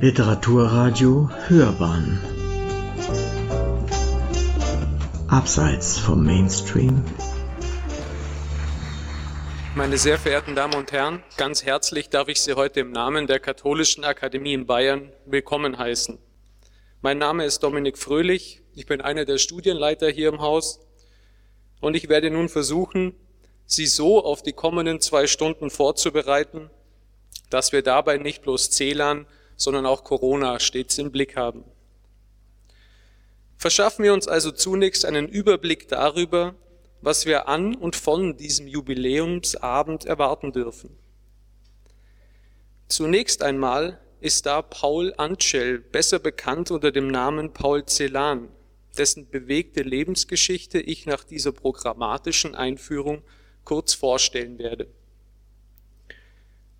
Literaturradio Hörbahn Abseits vom Mainstream Meine sehr verehrten Damen und Herren, ganz herzlich darf ich Sie heute im Namen der Katholischen Akademie in Bayern willkommen heißen. Mein Name ist Dominik Fröhlich, ich bin einer der Studienleiter hier im Haus und ich werde nun versuchen, Sie so auf die kommenden zwei Stunden vorzubereiten, dass wir dabei nicht bloß Zählern, sondern auch Corona stets im Blick haben. Verschaffen wir uns also zunächst einen Überblick darüber, was wir an und von diesem Jubiläumsabend erwarten dürfen. Zunächst einmal ist da Paul Antschel, besser bekannt unter dem Namen Paul Celan, dessen bewegte Lebensgeschichte ich nach dieser programmatischen Einführung kurz vorstellen werde.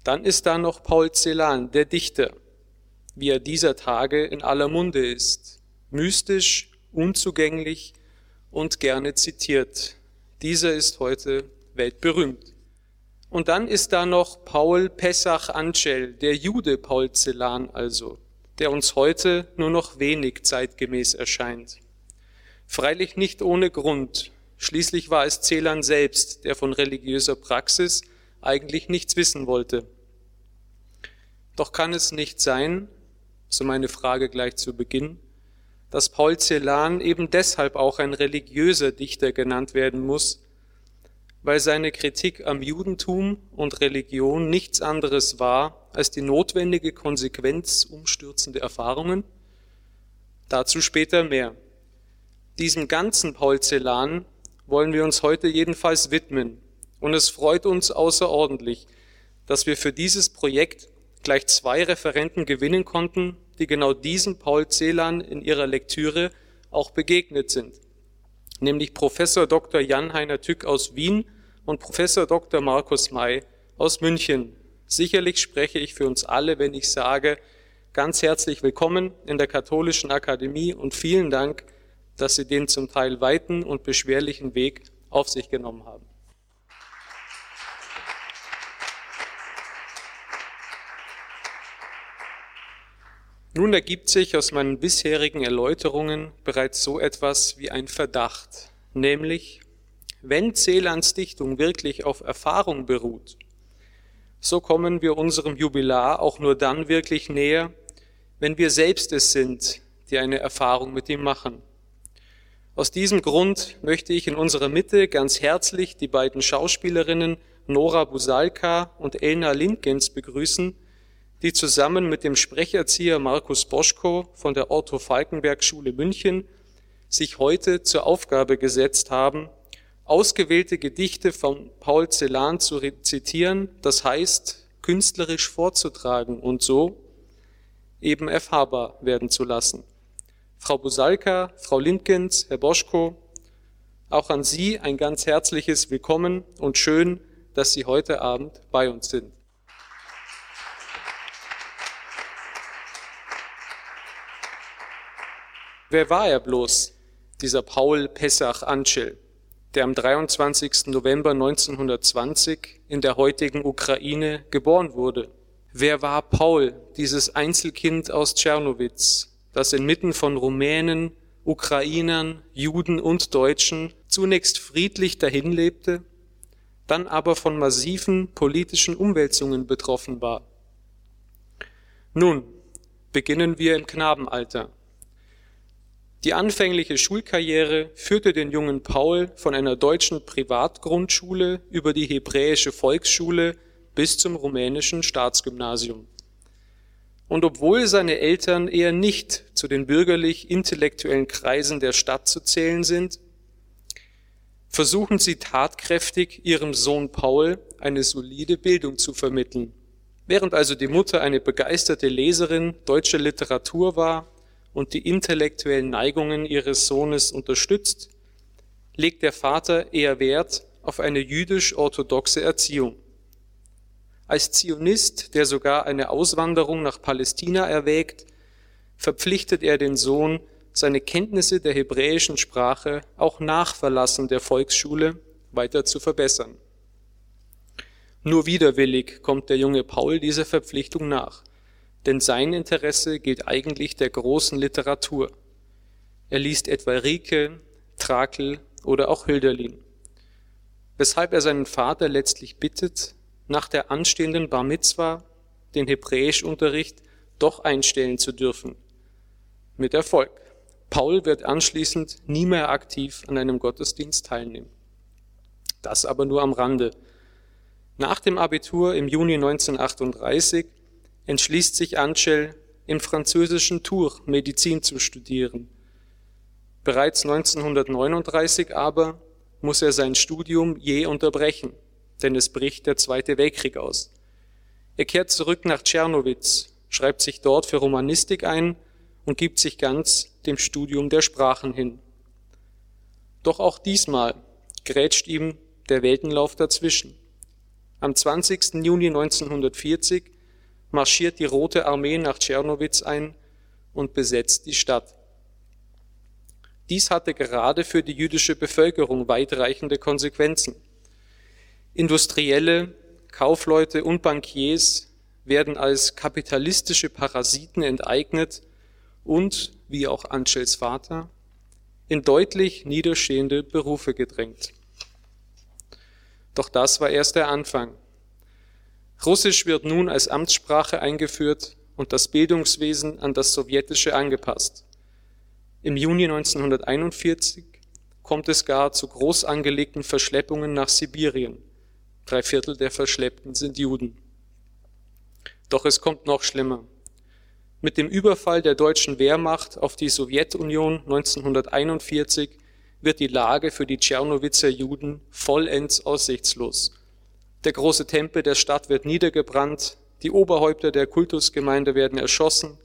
Dann ist da noch Paul Celan, der Dichter, wie er dieser Tage in aller Munde ist, mystisch, unzugänglich und gerne zitiert. Dieser ist heute weltberühmt. Und dann ist da noch Paul Pessach Angel, der Jude Paul Celan also, der uns heute nur noch wenig zeitgemäß erscheint. Freilich nicht ohne Grund. Schließlich war es Celan selbst, der von religiöser Praxis eigentlich nichts wissen wollte. Doch kann es nicht sein, so meine Frage gleich zu Beginn, dass Paul Celan eben deshalb auch ein religiöser Dichter genannt werden muss, weil seine Kritik am Judentum und Religion nichts anderes war als die notwendige Konsequenz umstürzender Erfahrungen? Dazu später mehr. Diesem ganzen Paul Celan wollen wir uns heute jedenfalls widmen. Und es freut uns außerordentlich, dass wir für dieses Projekt gleich zwei Referenten gewinnen konnten, die genau diesem Paul Celan in ihrer Lektüre auch begegnet sind, nämlich Professor Dr. Jan-Heiner Tück aus Wien und Professor Dr. Markus May aus München. Sicherlich spreche ich für uns alle, wenn ich sage, ganz herzlich willkommen in der Katholischen Akademie und vielen Dank, dass Sie den zum Teil weiten und beschwerlichen Weg auf sich genommen haben. Nun ergibt sich aus meinen bisherigen Erläuterungen bereits so etwas wie ein Verdacht, nämlich, wenn Celans Dichtung wirklich auf Erfahrung beruht, so kommen wir unserem Jubilar auch nur dann wirklich näher, wenn wir selbst es sind, die eine Erfahrung mit ihm machen. Aus diesem Grund möchte ich in unserer Mitte ganz herzlich die beiden Schauspielerinnen Nora Busalka und Elna Lindgens begrüßen, die zusammen mit dem Sprecherzieher Markus Boschko von der Otto Falkenberg Schule München sich heute zur Aufgabe gesetzt haben, ausgewählte Gedichte von Paul Celan zu rezitieren, das heißt künstlerisch vorzutragen und so eben erfahrbar werden zu lassen. Frau Busalka, Frau Lindgens, Herr Boschko, auch an Sie ein ganz herzliches Willkommen und schön, dass Sie heute Abend bei uns sind. Wer war er bloß, dieser Paul Pessach Anschel, der am 23. November 1920 in der heutigen Ukraine geboren wurde? Wer war Paul, dieses Einzelkind aus Tschernowitz, das inmitten von Rumänen, Ukrainern, Juden und Deutschen zunächst friedlich dahinlebte, dann aber von massiven politischen Umwälzungen betroffen war. Nun beginnen wir im Knabenalter. Die anfängliche Schulkarriere führte den jungen Paul von einer deutschen Privatgrundschule über die hebräische Volksschule bis zum rumänischen Staatsgymnasium. Und obwohl seine Eltern eher nicht zu den bürgerlich-intellektuellen Kreisen der Stadt zu zählen sind, versuchen sie tatkräftig, ihrem Sohn Paul eine solide Bildung zu vermitteln. Während also die Mutter eine begeisterte Leserin deutscher Literatur war und die intellektuellen Neigungen ihres Sohnes unterstützt, legt der Vater eher Wert auf eine jüdisch-orthodoxe Erziehung. Als Zionist, der sogar eine Auswanderung nach Palästina erwägt, verpflichtet er den Sohn, seine Kenntnisse der hebräischen Sprache auch nach Verlassen der Volksschule weiter zu verbessern. Nur widerwillig kommt der junge Paul dieser Verpflichtung nach. Denn sein Interesse gilt eigentlich der großen Literatur. Er liest etwa Rieke, Trakel oder auch Hölderlin. Weshalb er seinen Vater letztlich bittet, nach der anstehenden Bar Mitzwa den Hebräischunterricht doch einstellen zu dürfen. Mit Erfolg. Paul wird anschließend nie mehr aktiv an einem Gottesdienst teilnehmen. Das aber nur am Rande. Nach dem Abitur im Juni 1938 entschließt sich Angel, im französischen Tour Medizin zu studieren. Bereits 1939 aber muss er sein Studium je unterbrechen, denn es bricht der Zweite Weltkrieg aus. Er kehrt zurück nach Tschernowitz, schreibt sich dort für Romanistik ein und gibt sich ganz dem Studium der Sprachen hin. Doch auch diesmal grätscht ihm der Weltenlauf dazwischen. Am 20. Juni 1940 marschiert die Rote Armee nach Tschernowitz ein und besetzt die Stadt. Dies hatte gerade für die jüdische Bevölkerung weitreichende Konsequenzen. Industrielle, Kaufleute und Bankiers werden als kapitalistische Parasiten enteignet und, wie auch Anschels Vater, in deutlich niederstehende Berufe gedrängt. Doch das war erst der Anfang. Russisch wird nun als Amtssprache eingeführt und das Bildungswesen an das sowjetische angepasst. Im Juni 1941 kommt es gar zu groß angelegten Verschleppungen nach Sibirien. Drei Viertel der Verschleppten sind Juden. Doch es kommt noch schlimmer. Mit dem Überfall der deutschen Wehrmacht auf die Sowjetunion 1941 wird die Lage für die Tschernowitzer Juden vollends aussichtslos. Der große Tempel der Stadt wird niedergebrannt, die Oberhäupter der Kultusgemeinde werden erschossen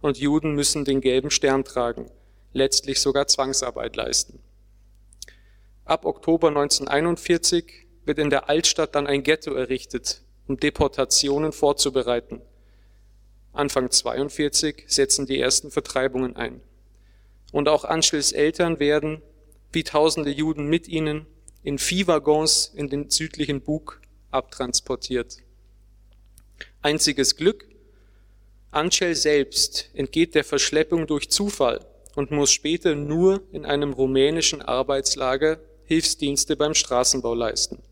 und Juden müssen den gelben Stern tragen, letztlich sogar Zwangsarbeit leisten. Ab Oktober 1941 wird in der Altstadt dann ein Ghetto errichtet, um Deportationen vorzubereiten. Anfang 42 setzen die ersten Vertreibungen ein. Und auch Anschels Eltern werden, wie tausende Juden mit ihnen, in Viehwaggons in den südlichen Bug abtransportiert. Einziges Glück, Anschel selbst entgeht der Verschleppung durch Zufall und muss später nur in einem rumänischen Arbeitslager Hilfsdienste beim Straßenbau leisten.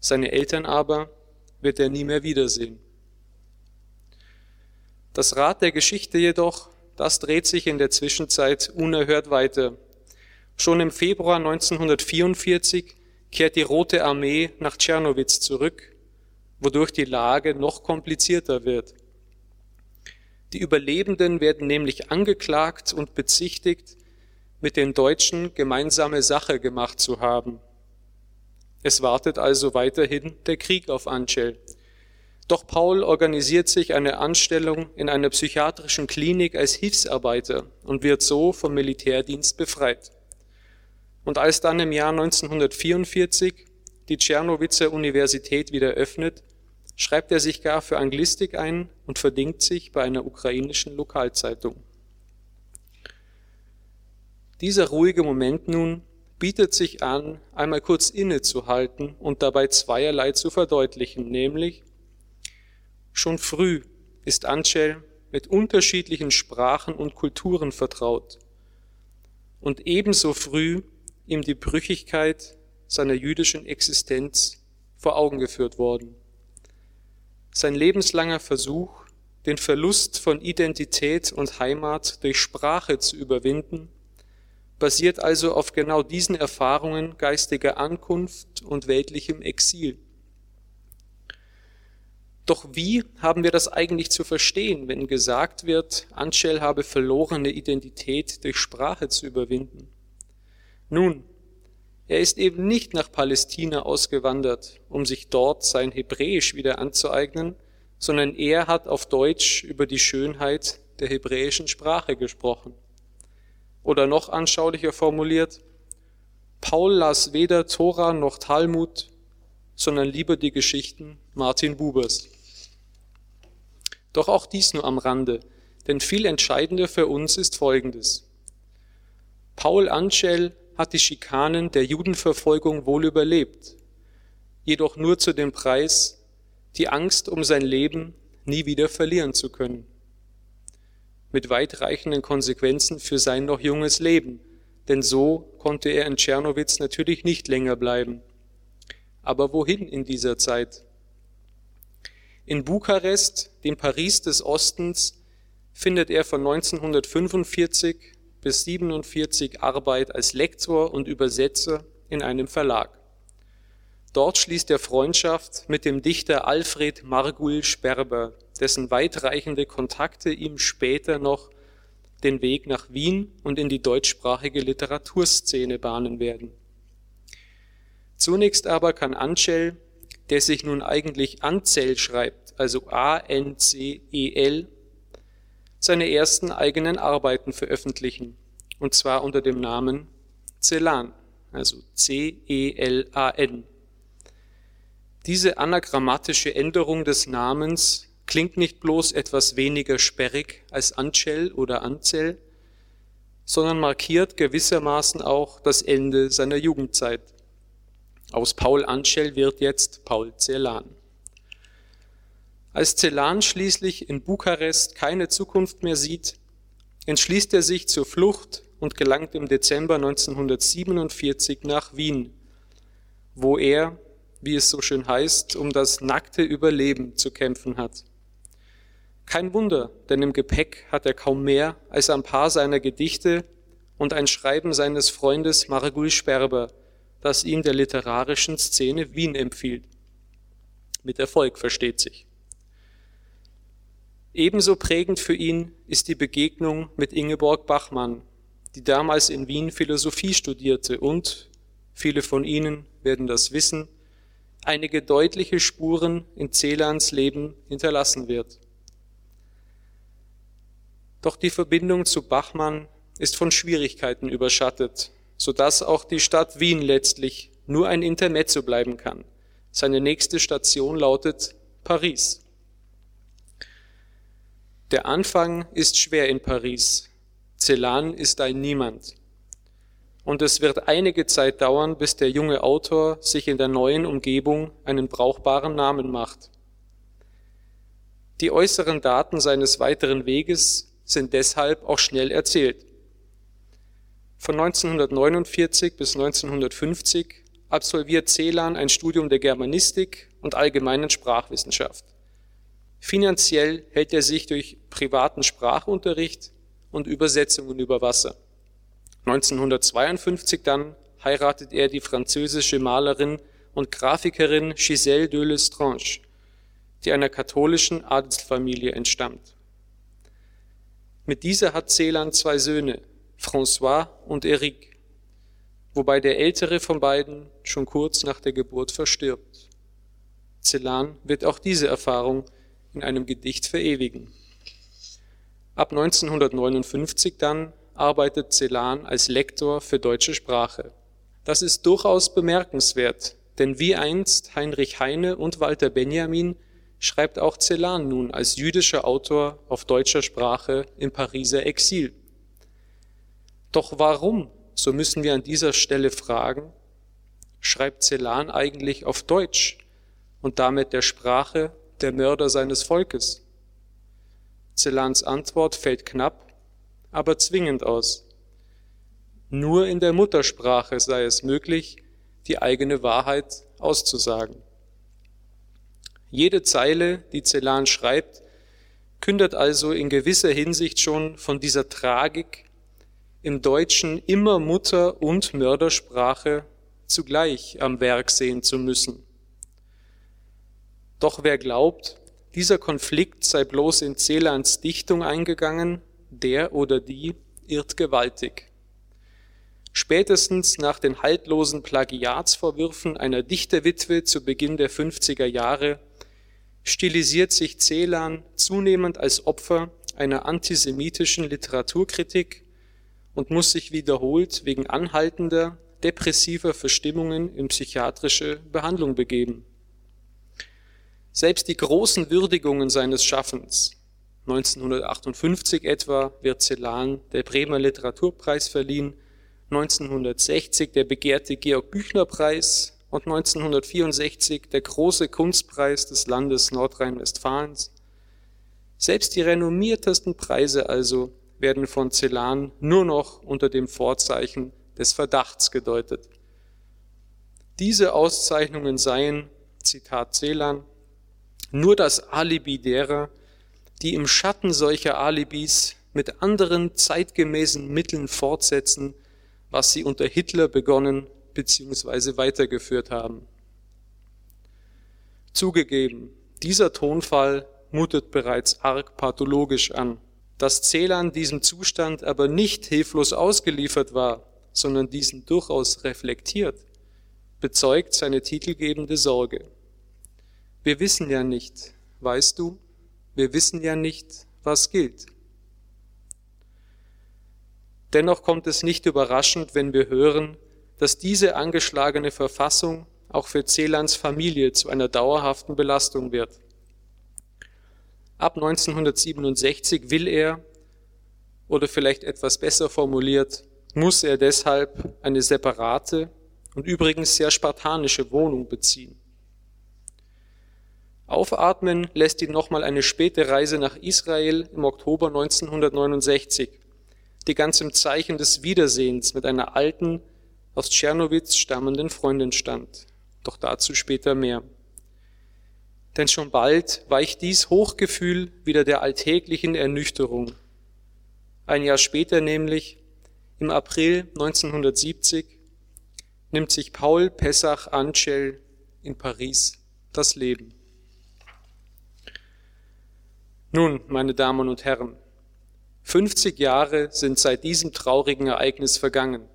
Seine Eltern aber wird er nie mehr wiedersehen. Das Rad der Geschichte jedoch, das dreht sich in der Zwischenzeit unerhört weiter. Schon im Februar 1944 kehrt die Rote Armee nach Tschernowitz zurück, wodurch die Lage noch komplizierter wird. Die Überlebenden werden nämlich angeklagt und bezichtigt, mit den Deutschen gemeinsame Sache gemacht zu haben. Es wartet also weiterhin der Krieg auf Angel. Doch Paul organisiert sich eine Anstellung in einer psychiatrischen Klinik als Hilfsarbeiter und wird so vom Militärdienst befreit. Und als dann im Jahr 1944 die Tschernowitzer Universität wieder öffnet, schreibt er sich gar für Anglistik ein und verdingt sich bei einer ukrainischen Lokalzeitung. Dieser ruhige Moment nun bietet sich an, einmal kurz innezuhalten und dabei zweierlei zu verdeutlichen, nämlich schon früh ist Angel mit unterschiedlichen Sprachen und Kulturen vertraut und ebenso früh ihm die Brüchigkeit seiner jüdischen Existenz vor Augen geführt worden. Sein lebenslanger Versuch, den Verlust von Identität und Heimat durch Sprache zu überwinden, basiert also auf genau diesen Erfahrungen geistiger Ankunft und weltlichem Exil. Doch wie haben wir das eigentlich zu verstehen, wenn gesagt wird, Anschel habe verlorene Identität durch Sprache zu überwinden? Nun, er ist eben nicht nach Palästina ausgewandert, um sich dort sein Hebräisch wieder anzueignen, sondern er hat auf Deutsch über die Schönheit der hebräischen Sprache gesprochen. Oder noch anschaulicher formuliert, Paul las weder Tora noch Talmud, sondern lieber die Geschichten Martin Bubers. Doch auch dies nur am Rande, denn viel entscheidender für uns ist Folgendes. Paul Anschel hat die Schikanen der Judenverfolgung wohl überlebt, jedoch nur zu dem Preis, die Angst um sein Leben nie wieder verlieren zu können. Mit weitreichenden Konsequenzen für sein noch junges Leben, denn so konnte er in Tschernowitz natürlich nicht länger bleiben. Aber wohin in dieser Zeit? In Bukarest, dem Paris des Ostens, findet er von 1945 bis 1947 Arbeit als Lektor und Übersetzer in einem Verlag. Dort schließt er Freundschaft mit dem Dichter Alfred Margul Sperber, dessen weitreichende Kontakte ihm später noch den Weg nach Wien und in die deutschsprachige Literaturszene bahnen werden. Zunächst aber kann Ancel, der sich nun eigentlich Anzel schreibt, also A-N-C-E-L, seine ersten eigenen Arbeiten veröffentlichen, und zwar unter dem Namen Celan, also C-E-L-A-N. Diese anagrammatische Änderung des Namens klingt nicht bloß etwas weniger sperrig als Ancel oder Anzel, sondern markiert gewissermaßen auch das Ende seiner Jugendzeit. Aus Paul Ancel wird jetzt Paul Celan. Als Celan schließlich in Bukarest keine Zukunft mehr sieht, entschließt er sich zur Flucht und gelangt im Dezember 1947 nach Wien, wo er wie es so schön heißt, um das nackte Überleben zu kämpfen hat. Kein Wunder, denn im Gepäck hat er kaum mehr als ein paar seiner Gedichte und ein Schreiben seines Freundes Maragul Sperber, das ihm der literarischen Szene Wien empfiehlt. Mit Erfolg versteht sich. Ebenso prägend für ihn ist die Begegnung mit Ingeborg Bachmann, die damals in Wien Philosophie studierte und, viele von Ihnen werden das wissen, einige deutliche Spuren in Celans Leben hinterlassen wird. Doch die Verbindung zu Bachmann ist von Schwierigkeiten überschattet, so dass auch die Stadt Wien letztlich nur ein Intermezzo bleiben kann. Seine nächste Station lautet Paris. Der Anfang ist schwer in Paris. Celan ist ein Niemand und es wird einige Zeit dauern, bis der junge Autor sich in der neuen Umgebung einen brauchbaren Namen macht. Die äußeren Daten seines weiteren Weges sind deshalb auch schnell erzählt. Von 1949 bis 1950 absolviert Celan ein Studium der Germanistik und allgemeinen Sprachwissenschaft. Finanziell hält er sich durch privaten Sprachunterricht und Übersetzungen über Wasser. 1952 dann heiratet er die französische Malerin und Grafikerin Gisèle de Lestrange, die einer katholischen Adelsfamilie entstammt. Mit dieser hat Celan zwei Söhne, François und Eric, wobei der ältere von beiden schon kurz nach der Geburt verstirbt. Celan wird auch diese Erfahrung in einem Gedicht verewigen. Ab 1959 dann arbeitet Celan als Lektor für deutsche Sprache. Das ist durchaus bemerkenswert, denn wie einst Heinrich Heine und Walter Benjamin schreibt auch Celan nun als jüdischer Autor auf deutscher Sprache im Pariser Exil. Doch warum, so müssen wir an dieser Stelle fragen, schreibt Celan eigentlich auf Deutsch und damit der Sprache der Mörder seines Volkes? Celans Antwort fällt knapp aber zwingend aus. Nur in der Muttersprache sei es möglich, die eigene Wahrheit auszusagen. Jede Zeile, die Celan schreibt, kündet also in gewisser Hinsicht schon von dieser Tragik, im Deutschen immer Mutter- und Mördersprache zugleich am Werk sehen zu müssen. Doch wer glaubt, dieser Konflikt sei bloß in Celans Dichtung eingegangen, der oder die irrt gewaltig. Spätestens nach den haltlosen Plagiatsvorwürfen einer Dichterwitwe zu Beginn der 50er Jahre stilisiert sich Celan zunehmend als Opfer einer antisemitischen Literaturkritik und muss sich wiederholt wegen anhaltender depressiver Verstimmungen in psychiatrische Behandlung begeben. Selbst die großen Würdigungen seines Schaffens, 1958 etwa wird Celan der Bremer Literaturpreis verliehen, 1960 der begehrte Georg Büchner Preis und 1964 der große Kunstpreis des Landes Nordrhein-Westfalens. Selbst die renommiertesten Preise also werden von Celan nur noch unter dem Vorzeichen des Verdachts gedeutet. Diese Auszeichnungen seien, Zitat Celan, nur das Alibi derer, die im Schatten solcher Alibis mit anderen zeitgemäßen Mitteln fortsetzen, was sie unter Hitler begonnen bzw. weitergeführt haben. Zugegeben, dieser Tonfall mutet bereits arg pathologisch an. Dass Celan diesem Zustand aber nicht hilflos ausgeliefert war, sondern diesen durchaus reflektiert, bezeugt seine titelgebende Sorge. Wir wissen ja nicht, weißt du, wir wissen ja nicht, was gilt. Dennoch kommt es nicht überraschend, wenn wir hören, dass diese angeschlagene Verfassung auch für Celans Familie zu einer dauerhaften Belastung wird. Ab 1967 will er, oder vielleicht etwas besser formuliert, muss er deshalb eine separate und übrigens sehr spartanische Wohnung beziehen. Aufatmen lässt ihn nochmal eine späte Reise nach Israel im Oktober 1969, die ganz im Zeichen des Wiedersehens mit einer alten, aus Tschernowitz stammenden Freundin stand. Doch dazu später mehr. Denn schon bald weicht dies Hochgefühl wieder der alltäglichen Ernüchterung. Ein Jahr später nämlich, im April 1970, nimmt sich Paul Pessach Anschel in Paris das Leben. Nun, meine Damen und Herren, 50 Jahre sind seit diesem traurigen Ereignis vergangen.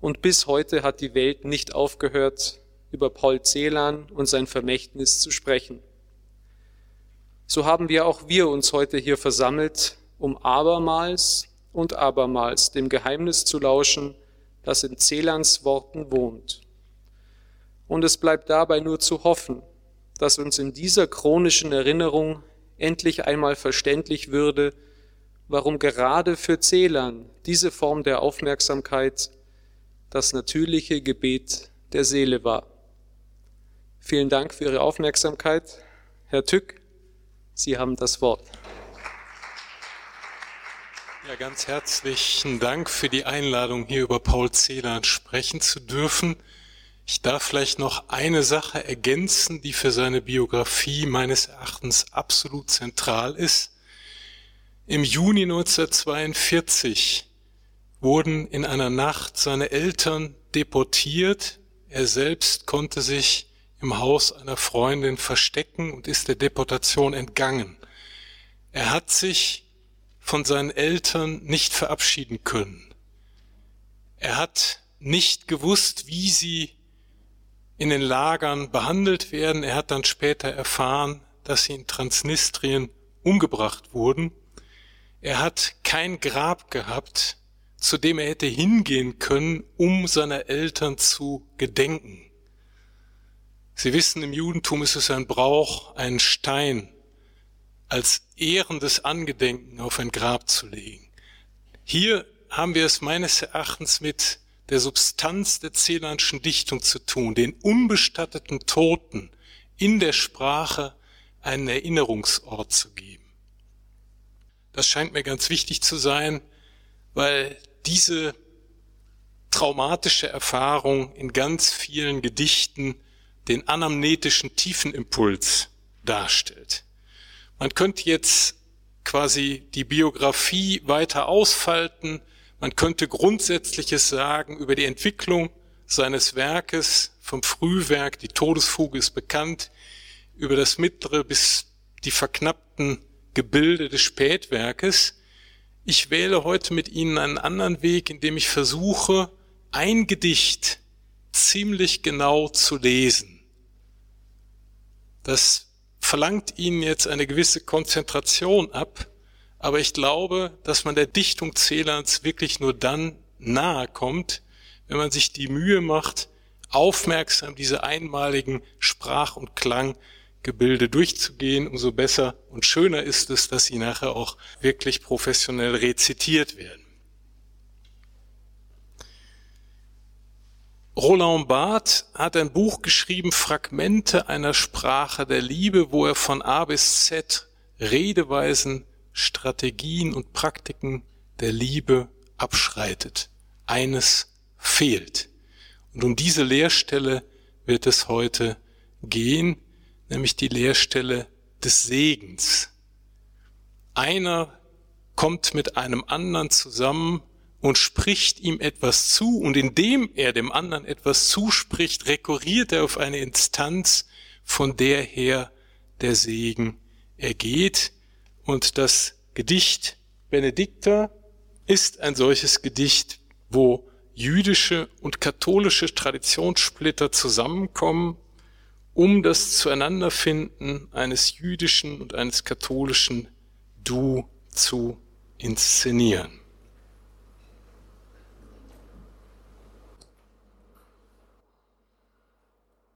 Und bis heute hat die Welt nicht aufgehört, über Paul Celan und sein Vermächtnis zu sprechen. So haben wir auch wir uns heute hier versammelt, um abermals und abermals dem Geheimnis zu lauschen, das in Celans Worten wohnt. Und es bleibt dabei nur zu hoffen, dass uns in dieser chronischen Erinnerung endlich einmal verständlich würde, warum gerade für Celan diese Form der Aufmerksamkeit das natürliche Gebet der Seele war. Vielen Dank für Ihre Aufmerksamkeit. Herr Tück, Sie haben das Wort. Ja, ganz herzlichen Dank für die Einladung, hier über Paul Celan sprechen zu dürfen. Ich darf vielleicht noch eine Sache ergänzen, die für seine Biografie meines Erachtens absolut zentral ist. Im Juni 1942 wurden in einer Nacht seine Eltern deportiert. Er selbst konnte sich im Haus einer Freundin verstecken und ist der Deportation entgangen. Er hat sich von seinen Eltern nicht verabschieden können. Er hat nicht gewusst, wie sie in den Lagern behandelt werden. Er hat dann später erfahren, dass sie in Transnistrien umgebracht wurden. Er hat kein Grab gehabt, zu dem er hätte hingehen können, um seiner Eltern zu gedenken. Sie wissen, im Judentum ist es ein Brauch, einen Stein als ehrendes Angedenken auf ein Grab zu legen. Hier haben wir es meines Erachtens mit der Substanz der Celanschen Dichtung zu tun, den unbestatteten Toten in der Sprache einen Erinnerungsort zu geben. Das scheint mir ganz wichtig zu sein, weil diese traumatische Erfahrung in ganz vielen Gedichten den anamnetischen Tiefenimpuls darstellt. Man könnte jetzt quasi die Biografie weiter ausfalten, man könnte Grundsätzliches sagen über die Entwicklung seines Werkes vom Frühwerk, die Todesfuge ist bekannt, über das mittlere bis die verknappten Gebilde des Spätwerkes. Ich wähle heute mit Ihnen einen anderen Weg, indem ich versuche, ein Gedicht ziemlich genau zu lesen. Das verlangt Ihnen jetzt eine gewisse Konzentration ab, aber ich glaube, dass man der Dichtung Celans wirklich nur dann nahe kommt, wenn man sich die Mühe macht, aufmerksam diese einmaligen Sprach- und Klanggebilde durchzugehen, umso besser und schöner ist es, dass sie nachher auch wirklich professionell rezitiert werden. Roland Barthes hat ein Buch geschrieben, Fragmente einer Sprache der Liebe, wo er von A bis Z Redeweisen, Strategien und Praktiken der Liebe abschreitet. Eines fehlt. Und um diese Lehrstelle wird es heute gehen, nämlich die Lehrstelle des Segens. Einer kommt mit einem anderen zusammen und spricht ihm etwas zu und indem er dem anderen etwas zuspricht, rekurriert er auf eine Instanz, von der her der Segen ergeht. Und das Gedicht Benedikta ist ein solches Gedicht, wo jüdische und katholische Traditionssplitter zusammenkommen, um das Zueinanderfinden eines jüdischen und eines katholischen Du zu inszenieren.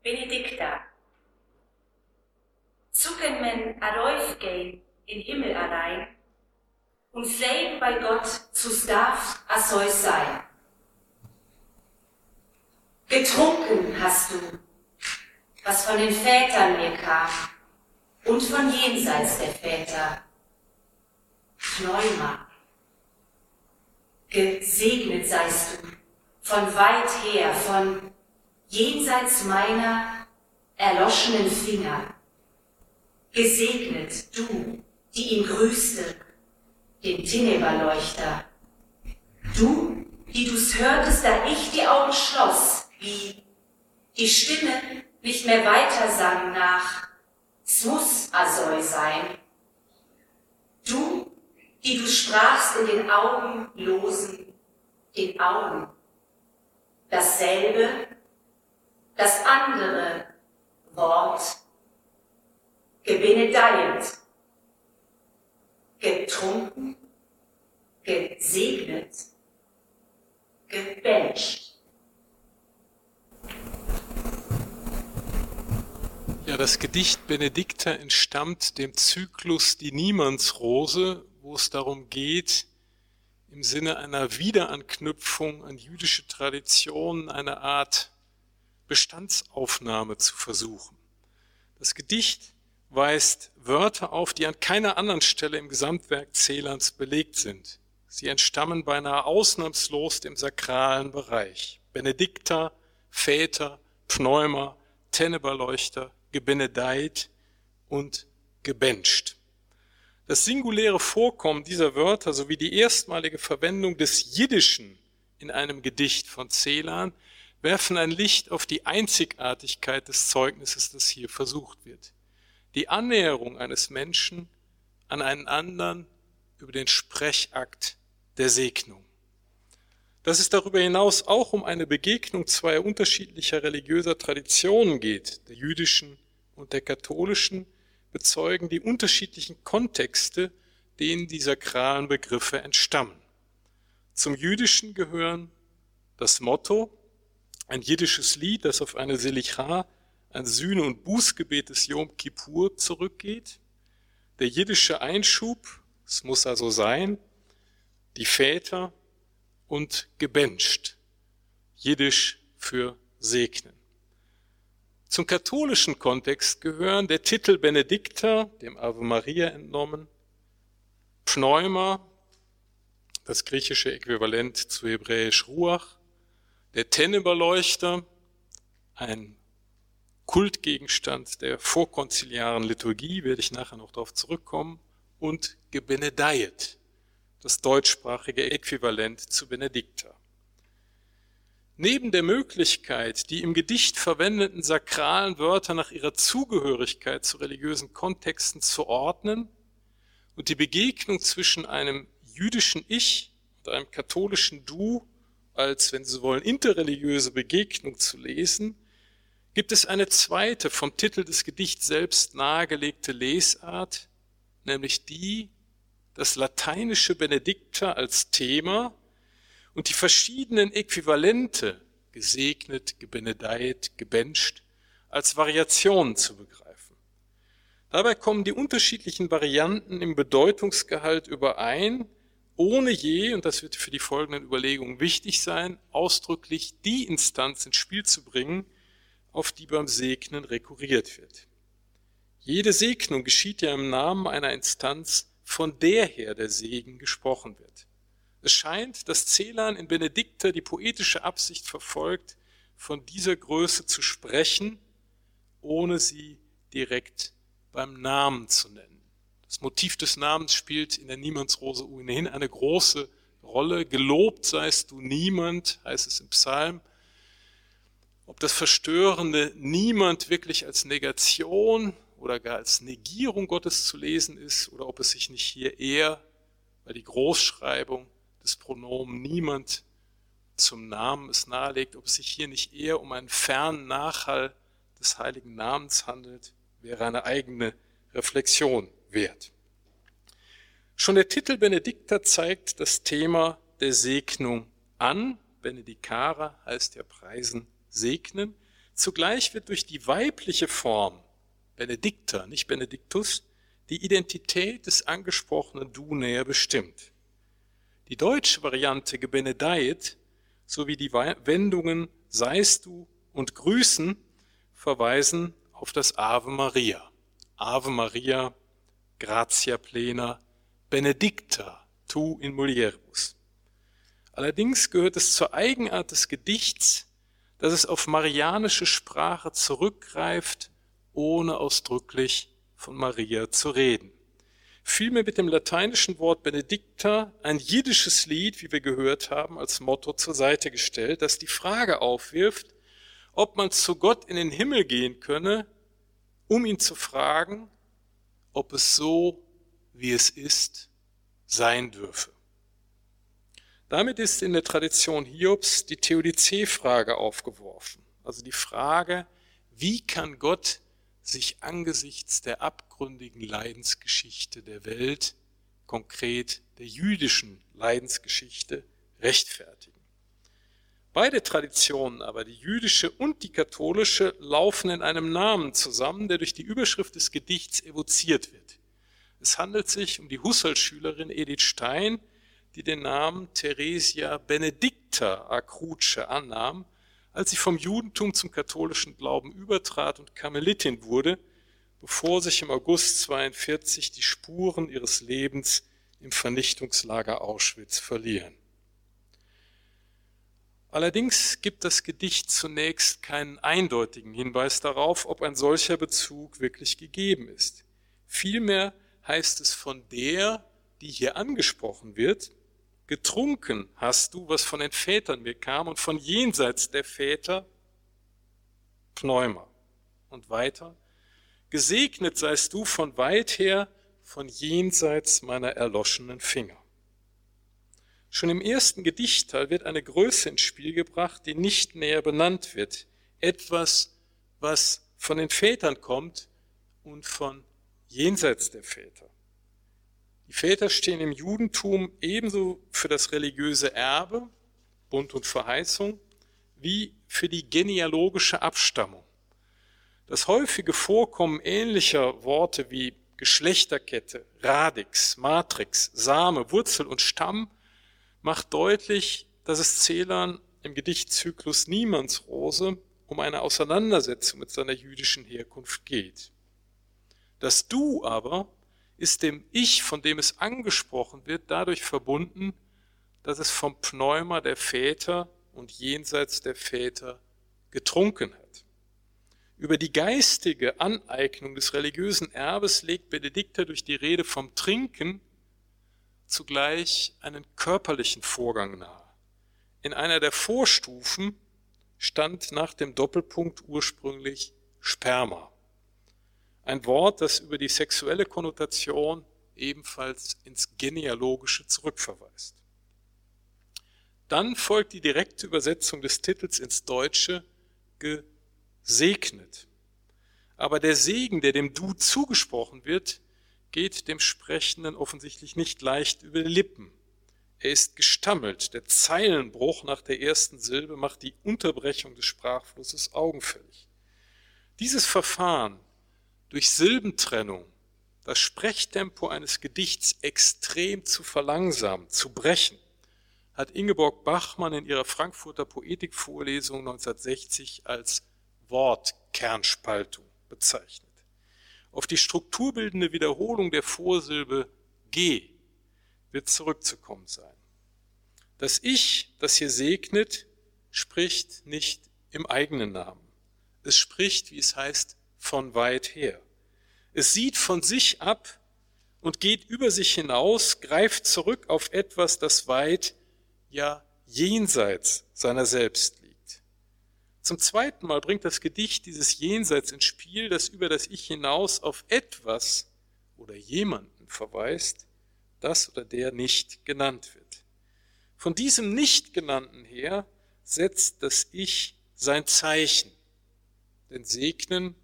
Benedikta. Zucken men araufgehen in Himmel allein und sehen bei Gott zu darf a soll sein. Getrunken hast du, was von den Vätern mir kam und von jenseits der Väter. Pneuma. Gesegnet seist du von weit her, von jenseits meiner erloschenen Finger. Gesegnet du, die ihn grüßte, den Tineberleuchter. Du, die du's hörtest, da ich die Augen schloss, wie die Stimme nicht mehr weiter sang nach, es muss Asoi sein. Du, die du sprachst in den Augen losen, den Augen. Dasselbe, das andere Wort, gebenedeit, getrunken, gesegnet, gebencht. Ja, das Gedicht Benedikta entstammt dem Zyklus Die Niemandsrose, wo es darum geht, im Sinne einer Wiederanknüpfung an jüdische Traditionen eine Art Bestandsaufnahme zu versuchen. Das Gedicht weist Wörter auf, die an keiner anderen Stelle im Gesamtwerk Celans belegt sind. Sie entstammen beinahe ausnahmslos dem sakralen Bereich. Benedikta, Väter, Pneuma, Tenneberleuchter, gebenedeit und gebencht. Das singuläre Vorkommen dieser Wörter sowie die erstmalige Verwendung des Jiddischen in einem Gedicht von Celan werfen ein Licht auf die Einzigartigkeit des Zeugnisses, das hier versucht wird. Die Annäherung eines Menschen an einen anderen über den Sprechakt der Segnung. Dass es darüber hinaus auch um eine Begegnung zweier unterschiedlicher religiöser Traditionen geht, der jüdischen und der katholischen, bezeugen die unterschiedlichen Kontexte, denen die sakralen Begriffe entstammen. Zum Jüdischen gehören das Motto, ein jiddisches Lied, das auf eine Selicha, ein Sühne- und Bußgebet des Yom Kippur zurückgeht, der jiddische Einschub, es muss also sein, die Väter und gebencht, jiddisch für segnen. Zum katholischen Kontext gehören der Titel Benedikta, dem Ave Maria entnommen, Pneuma, das griechische Äquivalent zu hebräisch Ruach, der Tenneberleuchter, ein Kultgegenstand der vorkonziliaren Liturgie, werde ich nachher noch darauf zurückkommen, und Gebenedeit, das deutschsprachige Äquivalent zu Benedikta. Neben der Möglichkeit, die im Gedicht verwendeten sakralen Wörter nach ihrer Zugehörigkeit zu religiösen Kontexten zu ordnen und die Begegnung zwischen einem jüdischen Ich und einem katholischen Du als, wenn Sie so wollen, interreligiöse Begegnung zu lesen, gibt es eine zweite, vom Titel des Gedichts selbst nahegelegte Lesart, nämlich die, das lateinische Benedikta als Thema und die verschiedenen Äquivalente, gesegnet, gebenedeit, gebencht, als Variationen zu begreifen. Dabei kommen die unterschiedlichen Varianten im Bedeutungsgehalt überein, ohne je, und das wird für die folgenden Überlegungen wichtig sein, ausdrücklich die Instanz ins Spiel zu bringen, auf die beim Segnen rekurriert wird. Jede Segnung geschieht ja im Namen einer Instanz, von der her der Segen gesprochen wird. Es scheint, dass Celan in Benedikta die poetische Absicht verfolgt, von dieser Größe zu sprechen, ohne sie direkt beim Namen zu nennen. Das Motiv des Namens spielt in der Niemandsrose ohnehin eine große Rolle. Gelobt seist du niemand, heißt es im Psalm. Ob das Verstörende niemand wirklich als Negation oder gar als Negierung Gottes zu lesen ist oder ob es sich nicht hier eher, weil die Großschreibung des Pronomen niemand zum Namen es nahelegt, ob es sich hier nicht eher um einen fernen Nachhall des heiligen Namens handelt, wäre eine eigene Reflexion wert. Schon der Titel Benedikta zeigt das Thema der Segnung an. Benedicare heißt ja preisen, segnen. Zugleich wird durch die weibliche Form Benedikta, nicht Benediktus, die Identität des angesprochenen Du näher bestimmt. Die deutsche Variante Gebenedeit sowie die Wendungen Seist du und Grüßen verweisen auf das Ave Maria. Ave Maria, gratia plena, benedicta tu in mulieribus. Allerdings gehört es zur Eigenart des Gedichts, dass es auf marianische Sprache zurückgreift ohne ausdrücklich von Maria zu reden. Vielmehr mit dem lateinischen Wort Benedicta ein jiddisches Lied, wie wir gehört haben, als Motto zur Seite gestellt, das die Frage aufwirft, ob man zu Gott in den Himmel gehen könne, um ihn zu fragen, ob es so, wie es ist, sein dürfe. Damit ist in der Tradition Hiobs die Theodizee-Frage aufgeworfen, also die Frage, wie kann Gott sich angesichts der abgründigen Leidensgeschichte der Welt, konkret der jüdischen Leidensgeschichte, rechtfertigen. Beide Traditionen aber, die jüdische und die katholische, laufen in einem Namen zusammen, der durch die Überschrift des Gedichts evoziert wird. Es handelt sich um die Husserl-Schülerin Edith Stein, die den Namen Theresia Benedicta Acruce annahm als sie vom Judentum zum katholischen Glauben übertrat und Karmelitin wurde, bevor sich im August 42 die Spuren ihres Lebens im Vernichtungslager Auschwitz verlieren. Allerdings gibt das Gedicht zunächst keinen eindeutigen Hinweis darauf, ob ein solcher Bezug wirklich gegeben ist. Vielmehr heißt es von der, die hier angesprochen wird, Getrunken hast du, was von den Vätern mir kam und von jenseits der Väter Pneuma. Und weiter, gesegnet seist du von weit her, von jenseits meiner erloschenen Finger. Schon im ersten Gedichtteil wird eine Größe ins Spiel gebracht, die nicht näher benannt wird. Etwas, was von den Vätern kommt und von jenseits der Väter. Die Väter stehen im Judentum ebenso für das religiöse Erbe, Bund und Verheißung, wie für die genealogische Abstammung. Das häufige Vorkommen ähnlicher Worte wie Geschlechterkette, Radix, Matrix, Same, Wurzel und Stamm macht deutlich, dass es Zählern im Gedichtzyklus Niemandsrose um eine Auseinandersetzung mit seiner jüdischen Herkunft geht. Das Du aber ist dem Ich, von dem es angesprochen wird, dadurch verbunden, dass es vom Pneuma der Väter und jenseits der Väter getrunken hat. Über die geistige Aneignung des religiösen Erbes legt Benedikta durch die Rede vom Trinken zugleich einen körperlichen Vorgang nahe. In einer der Vorstufen stand nach dem Doppelpunkt ursprünglich Sperma. Ein Wort, das über die sexuelle Konnotation ebenfalls ins Genealogische zurückverweist. Dann folgt die direkte Übersetzung des Titels ins Deutsche gesegnet. Aber der Segen, der dem Du zugesprochen wird, geht dem Sprechenden offensichtlich nicht leicht über die Lippen. Er ist gestammelt. Der Zeilenbruch nach der ersten Silbe macht die Unterbrechung des Sprachflusses augenfällig. Dieses Verfahren durch Silbentrennung das Sprechtempo eines Gedichts extrem zu verlangsamen, zu brechen, hat Ingeborg Bachmann in ihrer Frankfurter Poetikvorlesung 1960 als Wortkernspaltung bezeichnet. auf die strukturbildende Wiederholung der Vorsilbe G wird zurückzukommen sein. Das Ich, das hier segnet, spricht nicht im eigenen Namen. Es spricht, wie es heißt, von weit her. Es sieht von sich ab und geht über sich hinaus, greift zurück auf etwas, das weit, ja jenseits seiner selbst liegt. Zum zweiten Mal bringt das Gedicht dieses Jenseits ins Spiel, das über das Ich hinaus auf etwas oder jemanden verweist, das oder der nicht genannt wird. Von diesem Nicht-Genannten her setzt das Ich sein Zeichen. Denn segnen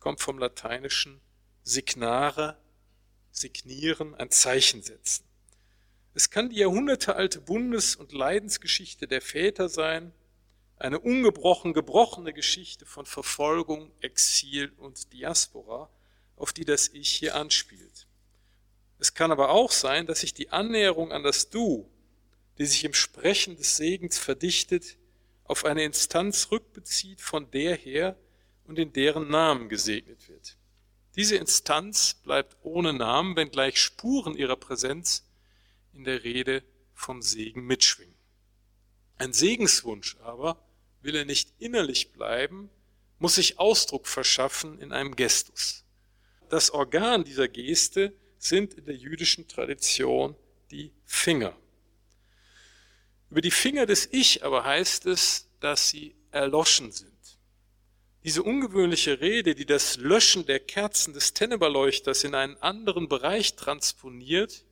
kommt vom lateinischen signare, signieren, ein Zeichen setzen. Es kann die jahrhundertealte Bundes- und Leidensgeschichte der Väter sein, eine ungebrochen gebrochene Geschichte von Verfolgung, Exil und Diaspora, auf die das Ich hier anspielt. Es kann aber auch sein, dass sich die Annäherung an das Du, die sich im Sprechen des Segens verdichtet, auf eine Instanz rückbezieht, von der her und in deren Namen gesegnet wird. Diese Instanz bleibt ohne Namen, wenngleich Spuren ihrer Präsenz in der Rede vom Segen mitschwingen. Ein Segenswunsch aber will er nicht innerlich bleiben, muss sich Ausdruck verschaffen in einem Gestus. Das Organ dieser Geste sind in der jüdischen Tradition die Finger. Über die Finger des Ich aber heißt es, dass sie erloschen sind. Diese ungewöhnliche Rede, die das Löschen der Kerzen des Tenneberleuchters in einen anderen Bereich transponiert,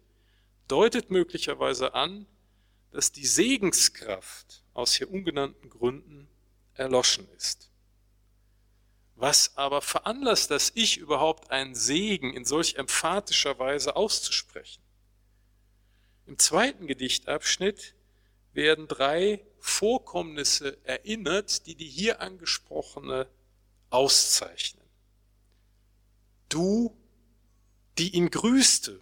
deutet möglicherweise an, dass die Segenskraft aus hier ungenannten Gründen erloschen ist. Was aber veranlasst das Ich überhaupt einen Segen in solch emphatischer Weise auszusprechen? Im zweiten Gedichtabschnitt werden drei Vorkommnisse erinnert, die die hier angesprochene auszeichnen. Du, die ihn grüßte,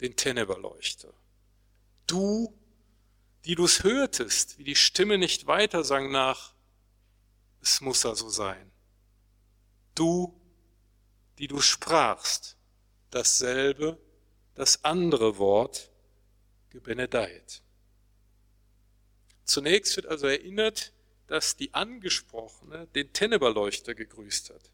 den Tenneberleuchter. Du, die du es hörtest, wie die Stimme nicht weiter sang nach, es muss also sein. Du, die du sprachst, dasselbe, das andere Wort, gebenedeit. Zunächst wird also erinnert, dass die Angesprochene den Tenneberleuchter gegrüßt hat.